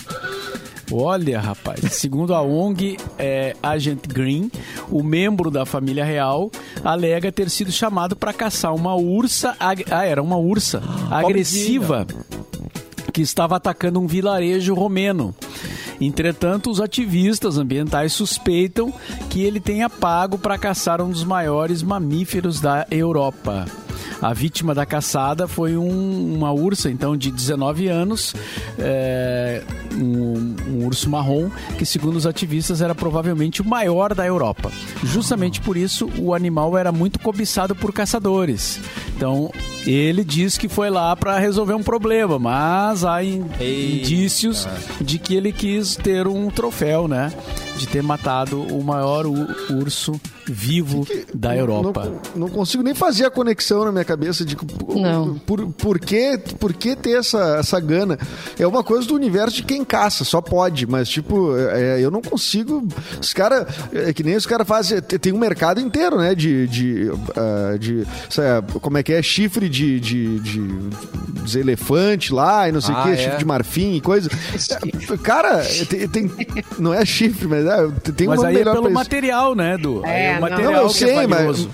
Olha, rapaz, segundo a ONG é, Agent Green, o membro da família real alega ter sido chamado para caçar uma ursa, ag- ah, era uma ursa agressiva que estava atacando um vilarejo romeno. Entretanto, os ativistas ambientais suspeitam que ele tenha pago para caçar um dos maiores mamíferos da Europa. A vítima da caçada foi um- uma ursa, então, de 19 anos, é, um, um urso marrom, que, segundo os ativistas, era provavelmente o maior da Europa. Justamente por isso, o animal era muito cobiçado por caçadores. Então, ele diz que foi lá para resolver um problema, mas há in- indícios de que ele quis ter um troféu, né? De ter matado o maior urso vivo da Europa. Não, não consigo nem fazer a conexão na minha cabeça de por, Não. por, por, que, por que ter essa, essa gana. É uma coisa do universo de quem caça, só pode, mas tipo, é, eu não consigo. Os caras, é que nem os caras fazem, tem- tem um mercado inteiro, né? De. de, ah, de sabe, como é que é? Chifre de, de, de, de elefante lá e não sei o Ah, que, é? chifre de marfim e coisa. *laughs* Cara, tem, tem- não é chifre, mas é, tem Mas uma aí é pelo pra isso. material, né, Edu? Aí É, o não. material Não, eu que sei, é mas- valioso.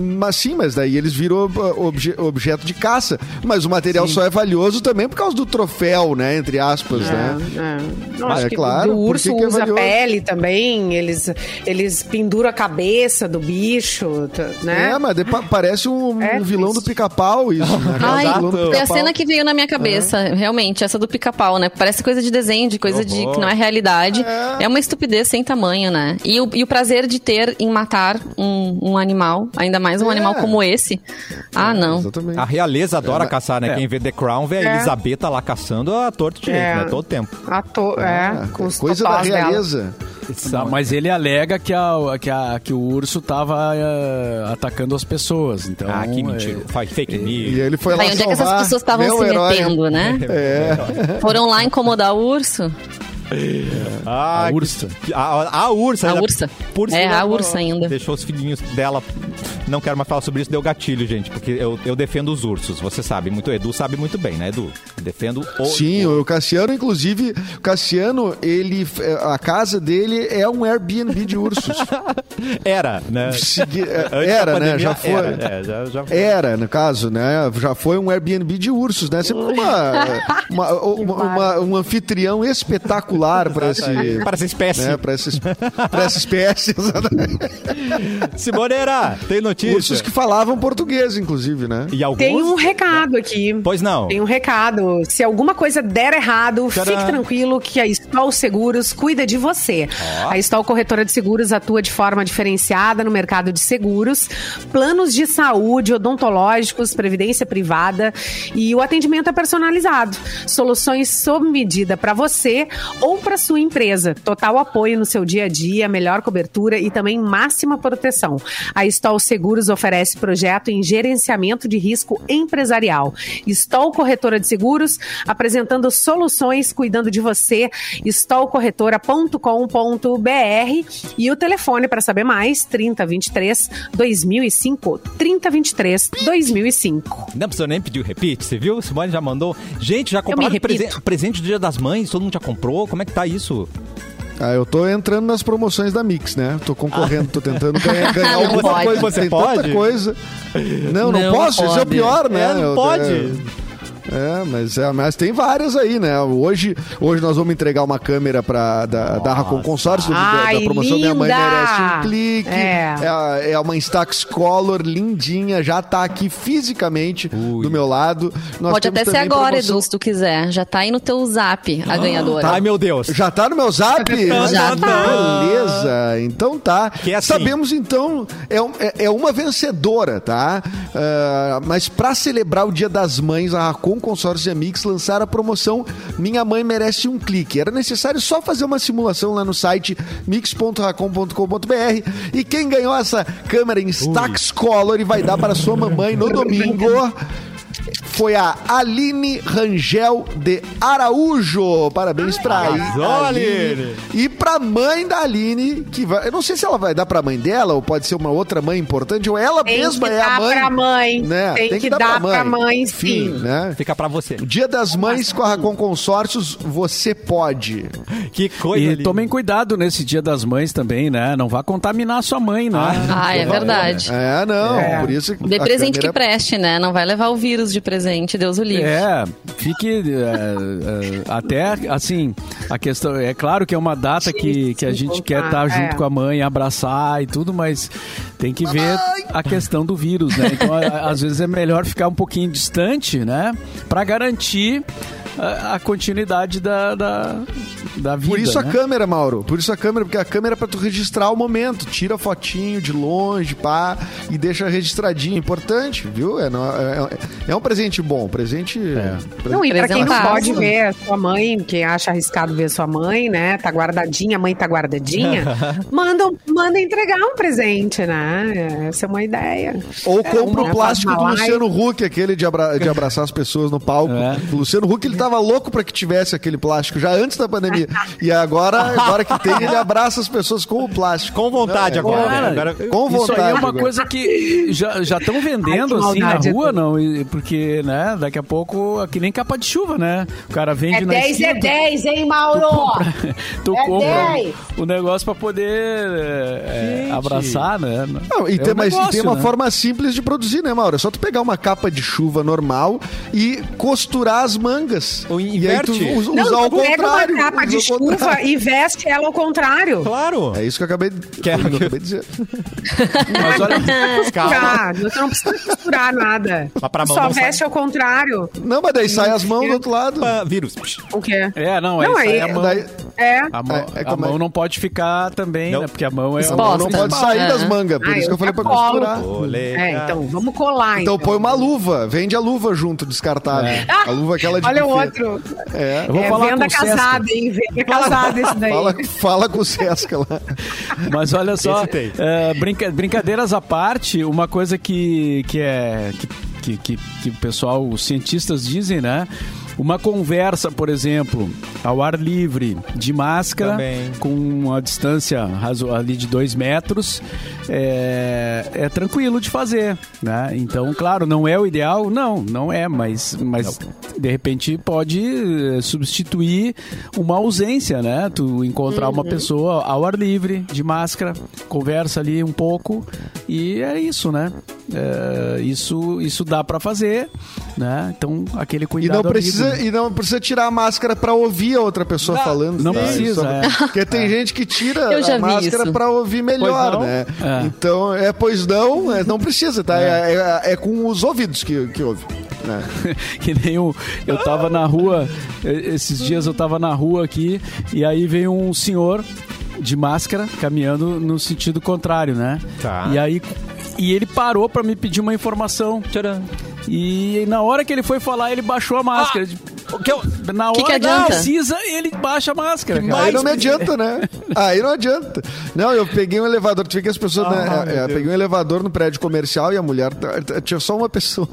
Mas sim, mas daí eles viram uh, obje- objeto de caça. Mas o material só é valioso também por causa do troféu, né? Entre aspas, né? É, é. É que claro, por urso que é usa valioso? pele também, eles, eles penduram a cabeça do bicho, né? É, mas de- pa- parece um, É, um vilão isso. do pica-pau, isso. Né? *laughs* Ai, do foi a cena que veio na minha cabeça, realmente, essa do pica-pau, né? Parece coisa de desenho, de coisa de horror. que não é realidade. É. uma estupidez sem tamanho, né? E o, e o prazer de ter em matar um, um animal, ainda mais um É. animal como esse. Ah, não. Exatamente. A realeza adora caçar, né? é. Quem vê The Crown vê a É. Elizabeth lá caçando a torto direito, É. né? Todo tempo. Ator, é, com os coisa da realeza. Não, mas ele alega que, a, que, a- que o urso tava eh, atacando as pessoas. Então, Ah, que eh, mentira. Faz fake news. E ele foi lá Aí, onde é que essas pessoas estavam se herói. metendo, né? *laughs* É. Foram lá incomodar o urso? Ah, A que- ursa. A, a ursa. A ursa. Por É, a ursa ainda. Deixou os filhinhos dela. Não quero mais falar sobre isso, deu gatilho, gente. Porque eu, eu defendo os ursos. Você sabe muito. Edu sabe muito bem, né, Edu? Defendo o. Sim, o Cassiano, inclusive, o Cassiano, ele, a casa dele é um Airbnb de ursos. *laughs* Era, né? Segui- da Era, né? pandemia, Já foi. Era, é, já, já foi. Era, no caso, né? Já foi um Airbnb de ursos, né? Sempre uma, *laughs* uma- uma- uma- um anfitrião espetacular para esse. *laughs* Para essa espécie. Né, para essa, essa espécie. exatamente. Simoneira, tem notícia? Ursos que falavam português, inclusive, né? E alguns? Tem um recado aqui. Pois não. Tem um recado. Se alguma coisa der errado, Tcharam. fique tranquilo que a Stol Seguros cuida de você. A Stol Corretora de Seguros atua de forma diferenciada no mercado de seguros, planos de saúde, odontológicos, previdência privada e o atendimento é personalizado. Soluções sob medida para você ou para sua empresa. Total apoio no seu dia a dia, melhor cobertura e também máxima proteção. A Stol Seguros oferece projeto em gerenciamento de risco empresarial. Stol Corretora de Seguros, apresentando soluções cuidando de você. stolcorretora.com.br e o telefone para saber mais 3023 2005 3023 2005. Não precisa nem pedir o repeat, você viu? Simone já mandou. Gente, já compraram repito. presen- presente do Dia das Mães? Todo mundo já comprou? Como é que tá isso? Ah, eu tô entrando nas promoções da Mix, né? Tô concorrendo, tô tentando ganhar, ganhar Não alguma pode. coisa. Você Tem pode? tanta coisa. Não, não, Não posso, isso é o pode. pior, né? É, não Eu- pode. É, mas, é, mas tem várias aí, né? Hoje, hoje nós vamos entregar uma câmera pra, da, da Racon Consórcio, da, da promoção Minha Mãe linda! Merece um Clique. É. a- é uma Instax Color lindinha, já tá aqui fisicamente do meu lado. Nós Pode temos até ser agora, promoção- Edu, se tu quiser. Já tá aí no teu zap a ganhadora. Ai, meu Deus. Já tá no meu zap? Já tá. Beleza, então tá. Que é assim. Sabemos então, é, é- é uma vencedora, tá? Ah, mas pra celebrar o Dia das Mães, a Racon Consórcio e a Mix lançaram a promoção Minha Mãe Merece um Clique. Era necessário só fazer uma simulação lá no site mix.racon.com.br e quem ganhou essa câmera em Stax Color e vai dar para sua mamãe no *laughs* domingo foi a Aline Rangel de Araújo. Parabéns pra Arrasou, Aline. E pra mãe da Aline, que vai. Eu não sei se ela vai dar pra mãe dela, ou pode ser uma outra mãe importante, ou ela Tem mesma que é a dar mãe. pra mãe. Né? Tem que dar pra mãe, Enfim, sim. né? Fica pra você. Dia das Mães com a Racon Consórcios, você pode. Que coisa E linda. tomem cuidado nesse dia das mães também, né? Não vá contaminar sua mãe, né? Ah, é verdade. É, não, É. por isso Dê presente que câmera- preste, né? Não vai levar o vírus de presente, Deus o livre. É, fique é, é, até assim, a questão é claro que é uma data que, que a gente quer estar junto é. com a mãe, abraçar e tudo, mas tem que ver a questão do vírus, né? Então, às vezes é melhor ficar um pouquinho distante, né? Pra garantir a, a continuidade da, da, da vida. Por isso a né? câmera, Mauro. Por isso a câmera, porque a câmera é pra tu registrar o momento. Tira fotinho de longe, pá, e deixa registradinho. Importante, viu? É, não- é- é um presente bom. Presente. presente- Não, e pra quem não pode ver a sua mãe, quem acha arriscado ver a sua mãe, né? Tá guardadinha, a mãe tá guardadinha, *laughs* manda, manda entregar um presente, né? Essa é uma ideia. Ou compra o plástico do. Luciano Huck, aquele de, abra- de abraçar as pessoas no palco. É. O Luciano Huck, ele tava louco pra que tivesse aquele plástico, já antes da pandemia. E agora, agora que tem, ele abraça as pessoas com o plástico. Com vontade Não, é agora. Cara, agora Com Isso vontade. aí é uma agora. coisa que já estão vendendo Ai, assim na rua, não? Porque, né, daqui a pouco, que nem capa de chuva, né? O cara vende É na 10 esquina, é tu- 10, hein, Mauro? Tu *laughs* É compra 10. o negócio pra poder é, abraçar, né? Não, e É tem, um mas e negócio, tem uma né? forma simples de produzir, né, Mauro? É só tu pegar uma capa de chuva normal e costurar as mangas. Ou e aí tu inverte. us- Não, usar ao pega uma contrário. capa de usa chuva e veste ela ao contrário. Claro. É isso que eu acabei de, Que é- que acabei de dizer. *laughs* Mas olha, Costurar. Você não precisa costurar nada. Mas pra mão Só não sai. veste ao contrário. Não, mas daí sai as mãos do outro lado. Vírus. O quê? é, não, Não, é, isso aí a mão, Daí, É. a mão, É, é a é- mão não pode ficar também, Não. né? Porque a mão é... a mão não Exposta. pode sair É. das mangas, por Ah, isso que eu falei pra colo. costurar. É, então, vamos colar. Então põe uma luva, vende a luva junto, descartável. A luva aquela de Olha. Outro. É. Eu vou é falar venda com o Sesca. casada, hein? Venda casada esse daí. Fala, fala com o Sesca lá. Mas olha só, é, brinca- brincadeiras à parte, uma coisa que, que é que, que, que, que o pessoal, os cientistas dizem, né? Uma conversa, por exemplo, ao ar livre, de máscara, Também. com uma distância ali de dois metros, é, é tranquilo de fazer, né? Então, claro, não é o ideal? Não, não é, mas, mas de repente pode eh, substituir uma ausência, né? Tu encontrar uma pessoa ao ar livre, de máscara, conversa ali um pouco e é isso, né? É, isso, isso dá pra fazer, né? Então, aquele E cuidado não, amigo, precisa, né? e não precisa tirar a máscara pra ouvir a outra pessoa Não, falando. não tá? precisa, é. Porque tem gente que tira Eu a máscara pra ouvir melhor, não? né? É. Então, é, pois não, é, não precisa, tá? É, é- é com os ouvidos que, que ouve. Né? *laughs* que nem o, eu tava na rua, esses dias eu tava na rua aqui, e aí veio um senhor de máscara caminhando no sentido contrário, né? Tá. E aí e ele parou pra me pedir uma informação. Tcharam. E na hora que ele foi falar, ele baixou a máscara. O que eu... Na hora Que que adianta? precisa, ele baixa a máscara. cara. Aí não me adianta, né? Aí não adianta. Não, eu peguei um elevador, tu vê que as pessoas. Ah, né, meu é, é, peguei um elevador no prédio comercial e a mulher. Tinha só uma pessoa.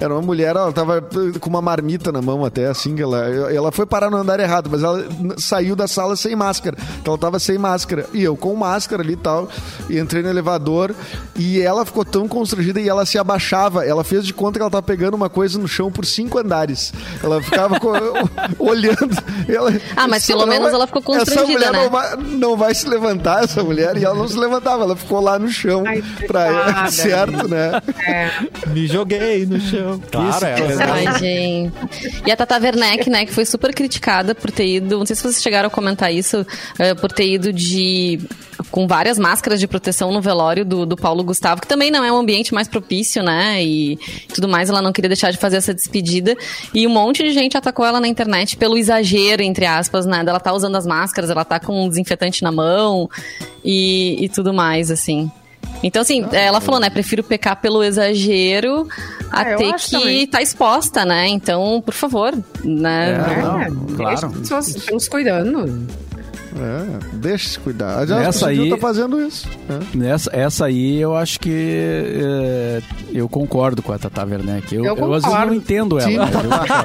Era uma mulher, ela tava com uma marmita na mão até, assim, ela, ela foi parar no andar errado, mas ela saiu da sala sem máscara. Então ela tava sem máscara. E eu com máscara ali e tal. E entrei no elevador e ela ficou tão constrangida e ela se abaixava. Ela fez de conta que ela tava pegando uma coisa no chão por cinco andares. Ela ficava co- *laughs* olhando. Ela, Ah, mas essa pelo menos vai- ela ficou Essa constrangida, mulher né? não vai, não vai se levantar, essa mulher, e ela não se levantava, ela ficou lá no chão Ai, pra coitada. *laughs* certo, né? É. Me joguei no chão. *laughs* Claro, é. Ai, gente. E a Tata Werneck, né, que foi super criticada por ter ido, não sei se vocês chegaram a comentar isso, eh, por ter ido de com várias máscaras de proteção no velório do, do Paulo Gustavo, que também não é um ambiente mais propício, né, e tudo mais, ela não queria deixar de fazer essa despedida, e um monte de gente atacou ela na internet pelo exagero, entre aspas, né, dela tá usando as máscaras, ela tá com um desinfetante na mão, e, e tudo mais, assim. Então, assim, ela falou, né? Prefiro pecar pelo exagero a Ah, ter que também. estar exposta, né? Então, por favor, né? É. Não, É, claro. as pessoas estão se cuidando. É, deixa se cuidar. Aliás, Nessa o Civil aí- tá fazendo isso. né? Nessa, essa aí eu acho que é, eu concordo com a Tata Werneck. Eu, Eu eu, às vezes concordo. não entendo ela. Eu.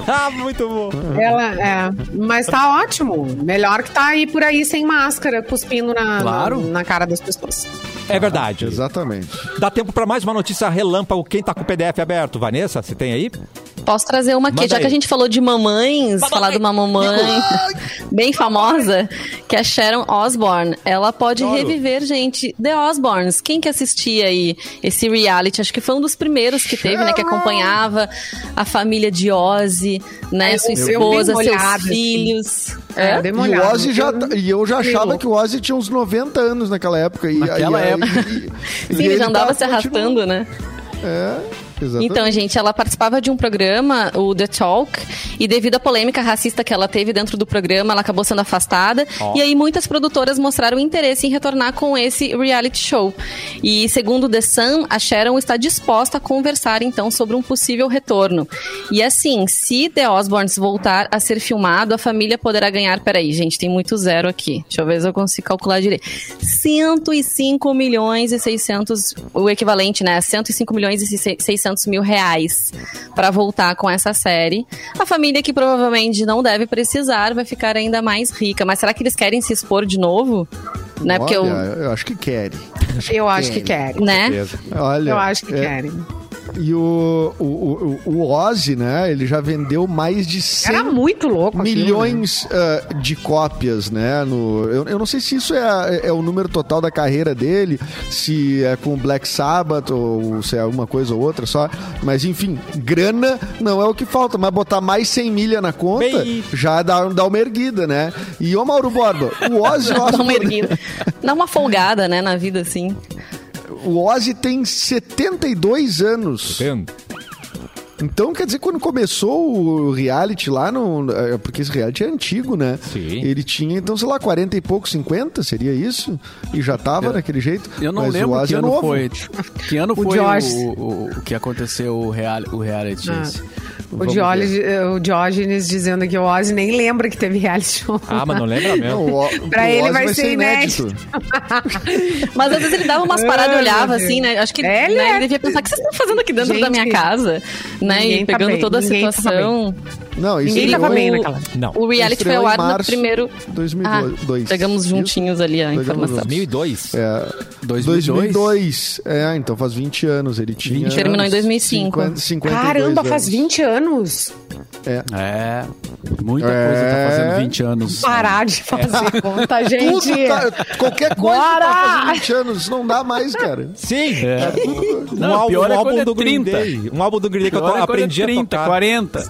Ah, *laughs* muito bom. Ela, é, mas tá ótimo. Melhor que tá aí por aí sem máscara, cuspindo na, Claro. na, na cara das pessoas. É verdade. Exatamente. Dá tempo pra mais uma notícia relâmpago. Quem tá com o PDF aberto? Vanessa, você tem aí? Posso trazer uma aqui, Manda já aí. que a gente falou de mamães, falar de uma mamãe *laughs* bem famosa, que é a Sharon Osbourne. Ela pode Adoro. reviver, gente, The Osbournes. Quem que assistia aí esse reality? Acho que foi um dos primeiros que teve, né? Que acompanhava a família de Ozzy, né? Eu- Sua eu vi esposa, seus assim. filhos. É, É? E o. Ozzy já. Eu- E eu já achava que o Ozzy tinha uns 90 anos naquela época. E, Naquela e- época. e- e Sim, ele já andava tá se arrastando, né? É, exatamente. Então, gente, ela participava de um programa, o The Talk, e devido à polêmica racista que ela teve dentro do programa, ela acabou sendo afastada. E aí muitas produtoras mostraram interesse em retornar com esse reality show. E segundo The Sun, a Sharon está disposta a conversar então sobre um possível retorno. E assim, se The Osbournes voltar a ser filmado, a família poderá ganhar. Peraí, gente, tem muito zero aqui. Deixa eu ver se eu consigo calcular direito. 105 milhões e 600, o equivalente, né? 105 milhões e 600 600 mil reais pra voltar com essa série. A família que provavelmente não deve precisar vai ficar ainda mais rica. Mas será que eles querem se expor de novo? Né? Porque Olha, eu, eu acho que querem. Eu acho que querem. né? Olha, Eu acho que é, querem. E o, o, o, o Ozzy, né? Ele já vendeu mais de 100 Era muito louco aquilo, né? milhões ah, de cópias, né? No, eu, eu não sei se isso é, é o número total da carreira dele, se é com Black Sabbath ou se é uma coisa ou outra só. Mas enfim, grana não é o que falta, mas botar mais 100 milha na conta Bem- já dá, dá uma erguida, né? E ô Mauro Borba, o Ozzy, *laughs* Dá uma Osbourne- erguida. Dá uma folgada, né, na vida, assim. O Ozzy tem 72 anos. Vendo? Então, quer dizer, quando começou o reality lá no. é, Porque esse reality é antigo, né? Sim. Ele tinha, então, sei lá, 40 e pouco, 50, seria isso? E já tava daquele jeito. Eu não Mas o lembro Ozzy que é ano novo. foi. *laughs* Que ano O foi Josh. o, o, o que aconteceu o, real, o reality Ah. esse? O, Diógenes, o Diógenes dizendo que o Ozzy nem lembra que teve reality show. Ah, mas não lembra mesmo. o, O- Pra o ele Ozzy vai ser inédito. *laughs* Mas às vezes ele dava umas paradas e olhava assim, né? Acho que É, ele né, é- ele devia pensar o que vocês estão fazendo aqui dentro Gente, da minha casa, né? E tá pegando bem, toda a ninguém tava situação. Não, isso Ninguém estreou tava bem em naquela. Não. O reality foi ao ar no primeiro. 2002. Ah, pegamos Isso? juntinhos ali a informação. juntos. 2002? É, 2002? 2002. É, então faz 20 anos. Ele tinha. Terminou em 2005. 50, 52 Caramba, faz anos. 20 anos. É, muita É. coisa tá fazendo 20 anos. Parar de fazer conta, gente. Tudo tá, qualquer coisa Bora! tá fazendo 20 anos. Não dá mais, cara. Sim! É. Um Não, álbum, pior é um quando álbum é do Green 30. Day. Um álbum do Green Day que eu Pior to- é quando é aprendi a 30, tocar. 40.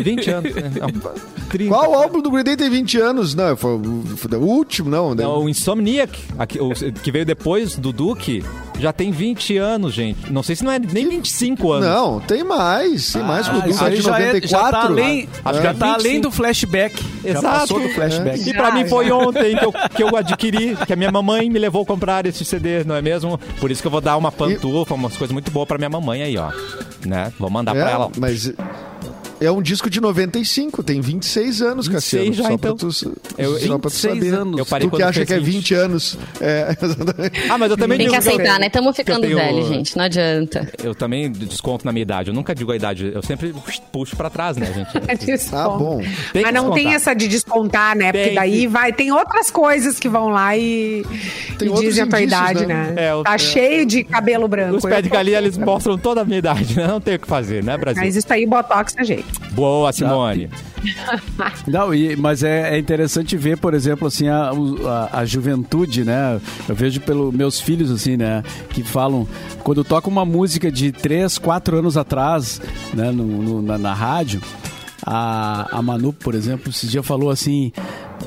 20 anos. né? *laughs* 30. Qual álbum do Green Day tem 20 anos? Não, foi, o- foi o último, não. né? Não, o Insomniac, aqui, o- que veio depois do Duke, já tem 20 anos, gente. Não sei se não é nem 25 anos. Não, tem mais. Tem mais. o Ah, Duke isso é aí de já, é, 94. já tá além, Acho que já é tá 25. além do flashback. Já Exato. passou do flashback. E pra Já, mim foi já. ontem que eu, que eu adquiri, que a minha mamãe me levou a comprar esse CD, não é mesmo? Por isso que eu vou dar uma pantufa, umas coisas muito boas pra minha mamãe aí, ó. Né? Vou mandar pra É, ela. mas é um disco de 95, tem 26 anos, 26 Cassiano. já, só então. pra tu, Eu- só pra tu 26 saber. anos. Eu parei Tu que acha que é 20. 20 anos. É, *laughs* exatamente. Ah, mas eu também Tem que eu- aceitar, né? Estamos ficando tenho- velhos, gente. Não adianta. Eu também desconto na minha idade. Eu nunca digo a idade. Eu sempre puxo pra trás, né, gente? *laughs* Desconto. Ah, bom. Tem Mas não tem essa de descontar, né? Porque Tem daí que- vai, tem outras coisas que vão lá e, Tem e dizem a tua indícios, idade, né? né? É, o- tá é. cheio de cabelo branco. Os pés de galinha, eles mostram toda a minha idade, né? Não tem o que fazer, né, Brasil? Mas isso aí, Botox é jeito. Boa, Simone. *laughs* Não, e- mas é, é interessante ver, por exemplo, assim, a, a, a juventude, né? Eu vejo pelos meus filhos, assim, né? Que falam, quando toca uma música de 3, 4 anos atrás, né? no- no- na, na rádio, a, a Manu, por exemplo, esse dia falou assim.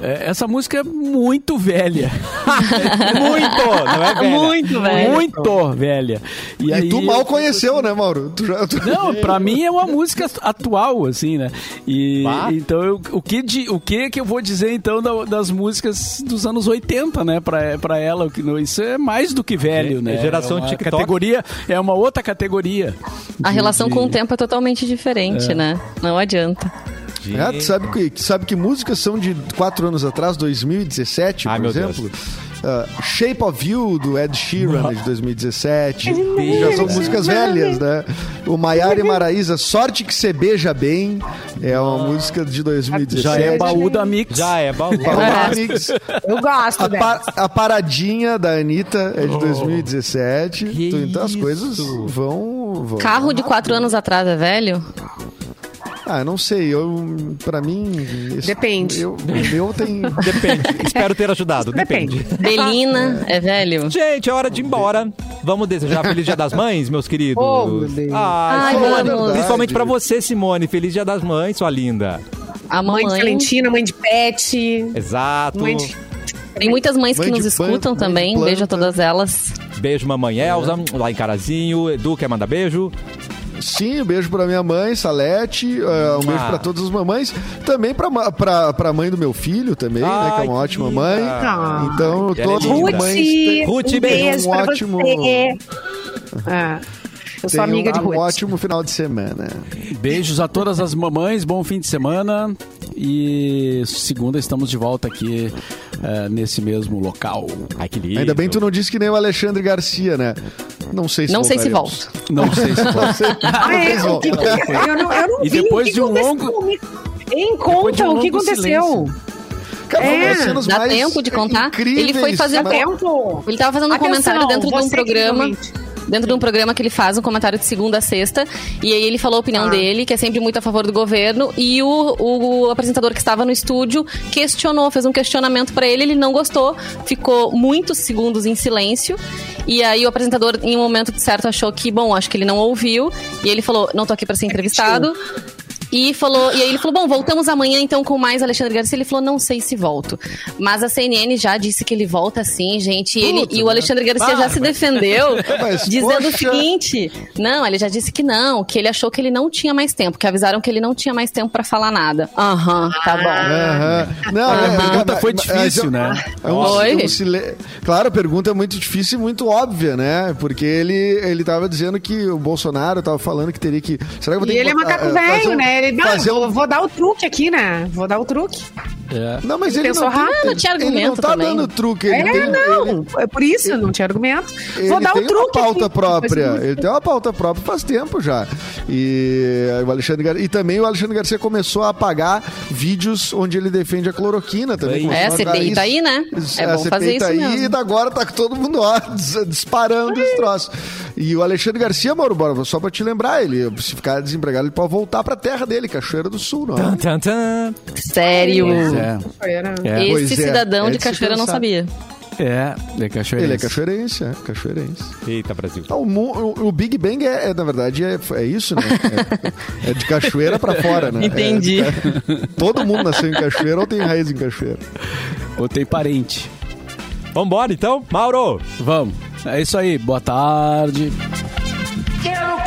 "É, Essa música é muito velha. *laughs* Muito! Não é velha? Muito, velho. Muito velha. E, E aí, tu mal conheceu, né, Mauro? Tu já, tu- Não, pra mim é uma música atual, assim, né? E Bah. então eu- o que de- o que que eu vou dizer então da- das músicas dos anos 80, né, Pra para ela, o que não- isso é mais do que velho, É- né? é geração uma TikTok. categoria, é uma outra categoria. A de- relação de- com o tempo é totalmente diferente, né? Não adianta. É, tu sabe que, tu sabe que músicas são de 4 anos atrás, 2017, Ai, por meu exemplo? Ah, Shape of You, do Ed Sheeran, é de 2017. Deus. Já são músicas velhas, né? O Maiara e Maraísa, Sorte que Você Beija Bem, é uma música de 2017. Já é baú da Mix. Já é baú. Baú da Mix. Eu gosto A, a Paradinha da Anitta é de 2017. Que Então, então as isso? coisas vão, vão. Carro de quatro anos atrás é velho? Ah, não sei. Eu, pra mim. esse- Depende. Eu, o meu tem. *laughs* Depende. Espero ter ajudado. Depende. Depende. Belina é velho? Gente, é hora de ir embora. Vamos desejar Feliz Dia das Mães, meus queridos. Oh, meu Deus. Ai, Ai, Simone, vamos. Principalmente pra você, Simone. Feliz Dia das Mães, sua linda. A Mãe mamãe. de Valentina, mãe de Pet. Exato. Mãe de... Tem muitas mães Mãe que nos planta, escutam também. Beijo a todas elas. Beijo, mamãe Elza, lá em Carazinho. Edu quer mandar beijo. Sim, um beijo pra minha mãe, Salete. uh, um beijo Ah. pra todas as mamães. Também pra, pra, pra mãe do meu filho, também, né? Que é uma que ótima linda. mãe. Ah. Então, é todas as linda. mães. Ruth, Ruth, um beijo um pra ótimo- você. Ah, eu sou amiga de um Ruth. ótimo final de semana. Beijos a todas as mamães, bom fim de semana. E segunda estamos de volta aqui eh, nesse mesmo local. Ai, que lindo. Ainda bem que tu não disse que nem o Alexandre Garcia, né? Não sei se Não sei se volto. Não sei se sei, Ah, não sei é? eu não, eu não E vi. depois o que de um longo- Em conta, um o que aconteceu? silêncio. Cara, É, dá mais tempo de contar? incríveis, Ele foi fazer mas- tempo. Ele tava fazendo um Atenção, comentário dentro de um programa. realmente- Dentro de um programa que ele faz um comentário de segunda a sexta. E aí ele falou a opinião Ah. dele, que é sempre muito a favor do governo. E o, o apresentador que estava no estúdio questionou, fez um questionamento pra ele, ele não gostou, ficou muitos segundos em silêncio. E aí o apresentador, em um momento certo, achou que, bom, acho que ele não ouviu. E ele falou: não tô aqui pra ser entrevistado. E falou, e aí ele falou: Bom, voltamos amanhã então com mais Alexandre Garcia. Ele falou: Não sei se volto. Mas a CNN já disse que ele volta sim, gente. E, ele, Puta, e o Alexandre Garcia já se defendeu, *laughs* Mas, dizendo o poxa. seguinte: Não, ele já disse que não, que ele achou que ele não tinha mais tempo, que avisaram que ele não tinha mais tempo pra falar nada. Aham, tá bom. Aham. Não, A é, pergunta é, foi é, difícil, é, né? É um, Foi. um sile- Claro, a pergunta é muito difícil e muito óbvia, né? Porque ele, ele tava dizendo que o Bolsonaro tava falando que teria que. Será que eu vou ter E que ele é botar- macaco eh, fazer velho, um- né? Ele, não, fazer um- vou, vou dar o truque aqui, né? Vou dar o truque. É. Não, mas Ele ele pensou não, tem, rápido, não tinha ele não argumento tá também. dando truque. Ele é, tem, não. Ele, É por isso, não tinha argumento. ele vou dar tem o truque uma pauta aqui. própria. Ele tem uma pauta própria faz tempo já. E o Alexandre Gar... e também o Alexandre Garcia começou a apagar vídeos onde ele defende a cloroquina também. É, É, a CPI tá aí, né? É a bom CPI fazer tá isso aí mesmo. e agora tá com todo mundo ó, dis- disparando esse troço. E o Alexandre Garcia, Mauro Borba, só pra te lembrar, ele, se ficar desempregado, ele pode voltar pra terra dele, Cachoeira do Sul, não é? Tan, tan. Sério. É. Era. É. Esse Pois é, cidadão é de Cachoeira não sabia. É, é cachoeirense. Ele é cachoeirense, é, cachoeirense. Eita, Brasil. Ah, o, o- o Big Bang é, é, na verdade, é, é isso, né? É, é de cachoeira pra fora, né? Entendi. É de ca- todo mundo nasceu em cachoeira ou tem raiz em cachoeira. Botei parente. Vambora então? Mauro! Vamos. É isso aí. Boa tarde. Quero